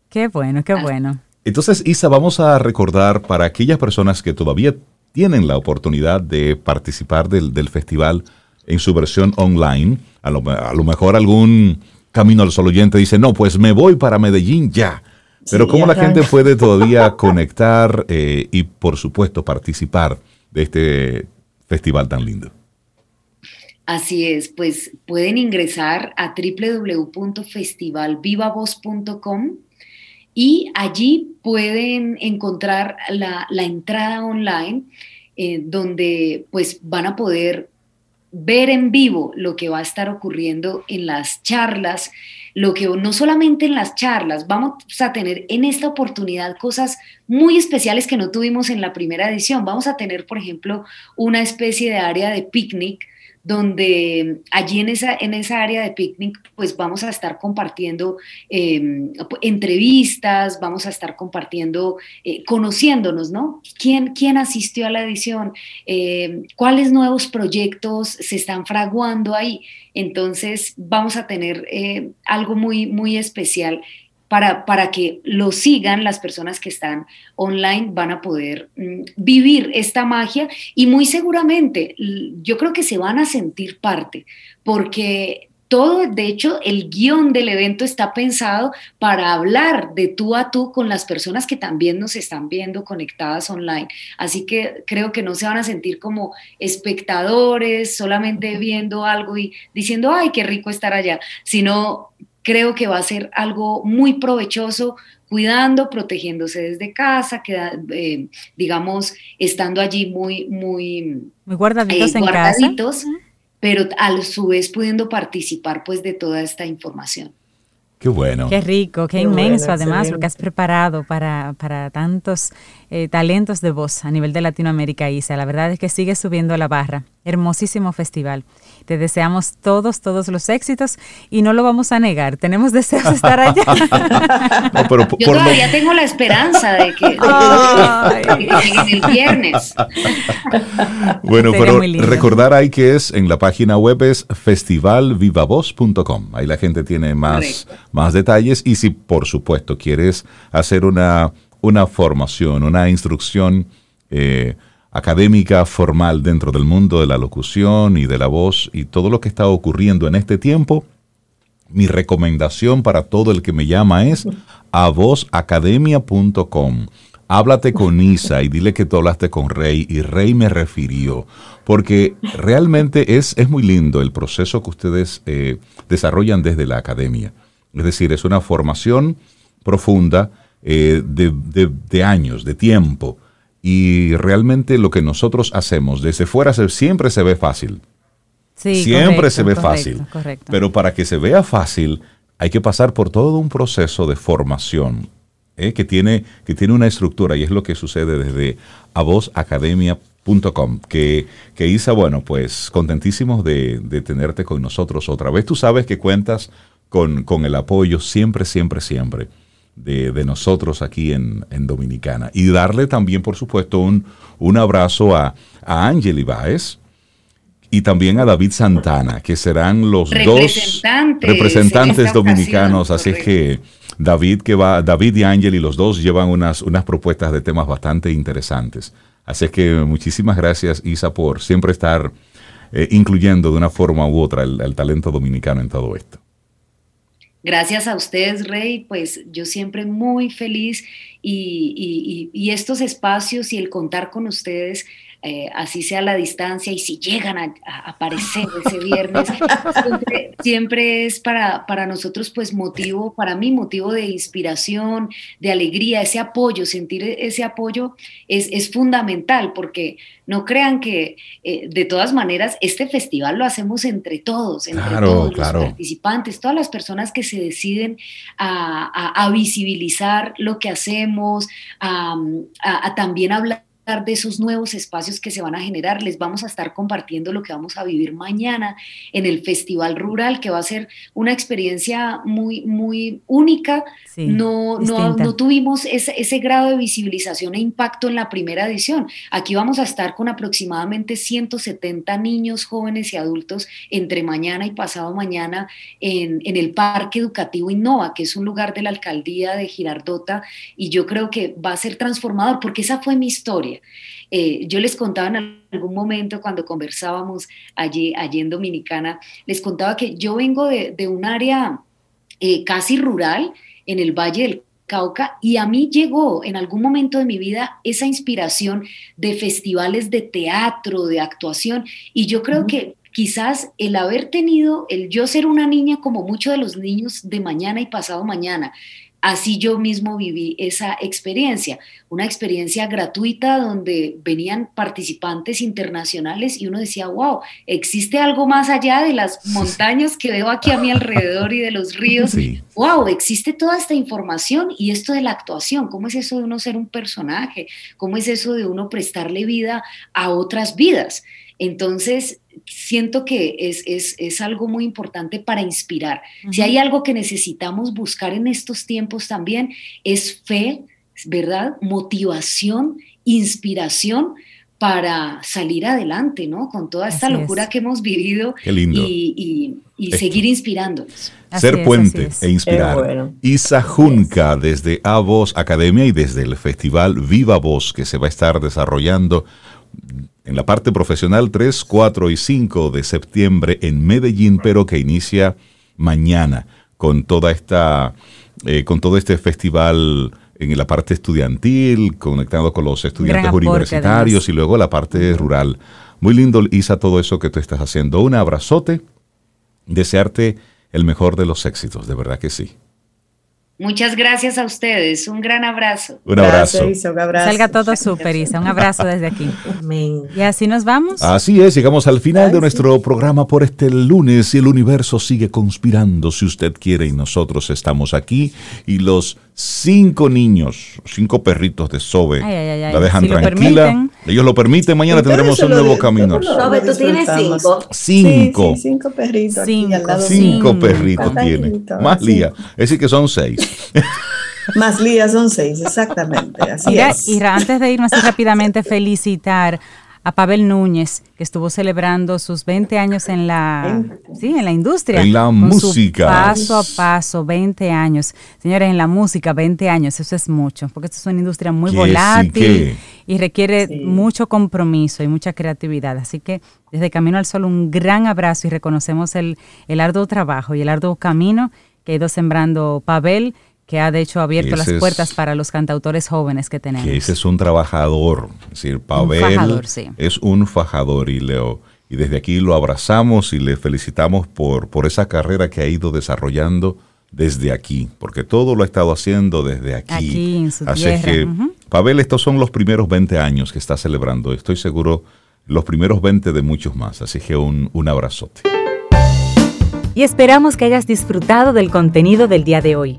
Qué bueno, qué bueno. Entonces, Isa, vamos a recordar para aquellas personas que todavía tienen la oportunidad de participar del, del festival en su versión online, a lo, mejor algún camino al sol oyente dice, no, pues me voy para Medellín ya. Pero ¿cómo la gente puede todavía conectar eh, y, por supuesto, participar de este festival tan lindo? Así es, pues pueden ingresar a www.festivalvivavoz.com y allí pueden encontrar la, entrada online eh, donde pues van a poder ver en vivo lo que va a estar ocurriendo en las charlas, lo que no solamente en las charlas, vamos a tener en esta oportunidad cosas muy especiales que no tuvimos en la primera edición. Vamos a tener, por ejemplo, una especie de área de picnic donde allí en esa, en esa área de picnic pues vamos a estar compartiendo em, entrevistas, vamos a estar compartiendo, eh, conociéndonos, ¿no? ¿Quién, ¿Quién asistió a la edición? Em, ¿Cuáles nuevos proyectos se están fraguando ahí? Entonces vamos a tener eh, algo muy, muy especial para, para, que lo sigan las personas que están online, van a poder mm, vivir esta magia y muy seguramente yo creo que se van a sentir parte, porque todo, de hecho, el guion del evento está pensado para hablar de tú a tú con las personas que también nos están viendo conectadas online. Así que creo que no se van a sentir como espectadores, solamente viendo algo y diciendo, ay, qué rico estar allá, sino creo que va a ser algo muy provechoso, cuidando, protegiéndose desde casa, queda, eh, digamos, estando allí muy, muy, muy guardaditos, en casa. Pero a su vez pudiendo participar pues de toda esta información. Qué bueno. Qué rico, qué, inmenso además lo que has preparado para, tantos eh, talentos de voz a nivel de Latinoamérica, Isa. La verdad es que sigue subiendo la barra. Hermosísimo festival. Te deseamos todos, todos los éxitos y no lo vamos a negar. Tenemos deseos de estar allá. Yo todavía tengo la esperanza de que, lleguen el viernes. Bueno, pero recordar ahí que es en la página web es festivalvivavoz.com. Ahí la gente tiene más, más detalles y si por supuesto quieres hacer una, una formación, una instrucción, eh, académica formal dentro del mundo de la locución y de la voz y todo lo que está ocurriendo en este tiempo, mi recomendación para todo el que me llama es a vozacademia.com. Háblate con Isa y dile que tú hablaste con Rey y Rey me refirió, porque realmente es, es muy lindo el proceso que ustedes eh, desarrollan desde la academia. Es decir, es una formación profunda eh, de, de años, de tiempo, y realmente lo que nosotros hacemos desde fuera se- siempre se ve fácil. Sí, siempre correcto, se ve correcto, fácil. Correcto. Pero para que se vea fácil, hay que pasar por todo un proceso de formación ¿eh? que, tiene, que tiene una estructura y es lo que sucede desde avozacademia.com. Que, que Isa, bueno, pues contentísimos de, de tenerte con nosotros otra vez. Tú sabes que cuentas con, con el apoyo siempre, siempre, siempre de, de nosotros aquí en, en Dominicana. Y darle también, por supuesto, un, un abrazo a, a Ángel Ibáez y también a David Santana, que serán los dos Representantes dominicanos. Así es que David que va, David y Ángel y los dos llevan unas, unas propuestas de temas bastante interesantes. Así es que muchísimas gracias, Isa, por siempre estar eh, incluyendo de una forma u otra el, el talento dominicano en todo esto. Gracias a ustedes, Rey, pues yo siempre muy feliz y, estos espacios y el contar con ustedes, eh, así sea la distancia y si llegan a, a aparecer ese viernes, siempre, siempre es para, para nosotros pues motivo, para mí motivo de inspiración, de alegría, ese apoyo, sentir ese apoyo es, es fundamental porque no crean que eh, de todas maneras este festival lo hacemos entre todos, entre Claro, todos claro. los participantes, todas las personas que se deciden a, a- a visibilizar lo que hacemos, a también hablar de esos nuevos espacios que se van a generar. Les vamos a estar compartiendo lo que vamos a vivir mañana en el Festival Rural, que va a ser una experiencia muy, muy única. Sí, no, no, no tuvimos ese, ese grado de visibilización e impacto en la primera edición. Aquí vamos a estar con aproximadamente 170 niños, jóvenes y adultos entre mañana y pasado mañana en, en el Parque Educativo Innova, que es un lugar de la alcaldía de Girardota, y yo creo que va a ser transformador, porque esa fue mi historia. Eh, yo les contaba en algún momento cuando conversábamos allí, allí en Dominicana, les contaba que yo vengo de, de un área eh, casi rural en el Valle del Cauca y a mí llegó en algún momento de mi vida esa inspiración de festivales de teatro, de actuación y yo creo que quizás el haber tenido, el yo ser una niña como muchos de los niños de mañana y pasado mañana, así yo mismo viví esa experiencia, una experiencia gratuita donde venían participantes internacionales y uno decía, wow, existe algo más allá de las montañas que veo aquí a mi alrededor y de los ríos. Sí. Wow, existe toda esta información y esto de la actuación, ¿cómo es eso de uno ser un personaje? ¿Cómo es eso de uno prestarle vida a otras vidas? Entonces, siento que es, es, es algo muy importante para inspirar. Si hay algo que necesitamos buscar en estos tiempos también, es fe, ¿verdad? Motivación, inspiración para salir adelante, ¿no? Con toda esta Así locura es. que hemos vivido Qué lindo. y, y- y Esto. seguir inspirándonos. Así Ser es, puente e inspirar. Bueno. Isa Junca desde A Voz Academia y desde el Festival Viva Voz que se va a estar desarrollando en la parte profesional 3, 4 y 5 de septiembre en Medellín, pero que inicia mañana con toda esta, eh, con todo este festival en la parte estudiantil, conectado con los estudiantes aporte, universitarios además. y luego la parte rural. Muy lindo, Isa, todo eso que tú estás haciendo. Un abrazote, desearte el mejor de los éxitos, de verdad que sí. Muchas gracias a ustedes. Un gran abrazo. Un abrazo. Gracias, Isa, un abrazo. Salga todo súper, Isa. Un abrazo desde aquí. Amén. Y así nos vamos. Así es, llegamos al final Ay, de nuestro programa por este lunes y el universo sigue conspirando si usted quiere y nosotros estamos aquí y los cinco niños, cinco perritos de Sobe Ay, ay, ay, ay. la dejan Si tranquila. Ellos lo permiten, mañana tendremos un nuevo camino. Robert, tú tienes cinco. Cinco. Sí, sí, cinco perritos Cinco. aquí al lado Cinco Cinco. perritos tiene. Más sí. lía. Es decir, que son seis. Más lías son seis, exactamente. Así Mira, es. y antes de irnos así rápidamente, felicitar a Pavel Núñez, que estuvo celebrando sus 20 años en la, sí, en la industria. En la con su música. paso a paso, 20 años. Señores, en la música, 20 años, eso es mucho, porque esto es una industria muy volátil y requiere Sí. mucho compromiso y mucha creatividad. Así que desde Camino al Sol, un gran abrazo y reconocemos el, el arduo trabajo y el arduo camino que ha ido sembrando Pavel que ha de hecho abierto Ese las es- puertas para los cantautores jóvenes que tenemos. que ese es un trabajador. Es decir, Pavel fajador, sí. es un fajador y Leo. Y desde aquí lo abrazamos y le felicitamos por, por esa carrera que ha ido desarrollando desde aquí, porque todo lo ha estado haciendo desde aquí. Aquí, en su Así tierra, que. Pavel, estos son los primeros 20 años que está celebrando. Estoy seguro los primeros 20 de muchos más. Así que un, un abrazote. Y esperamos que hayas disfrutado del contenido del día de hoy.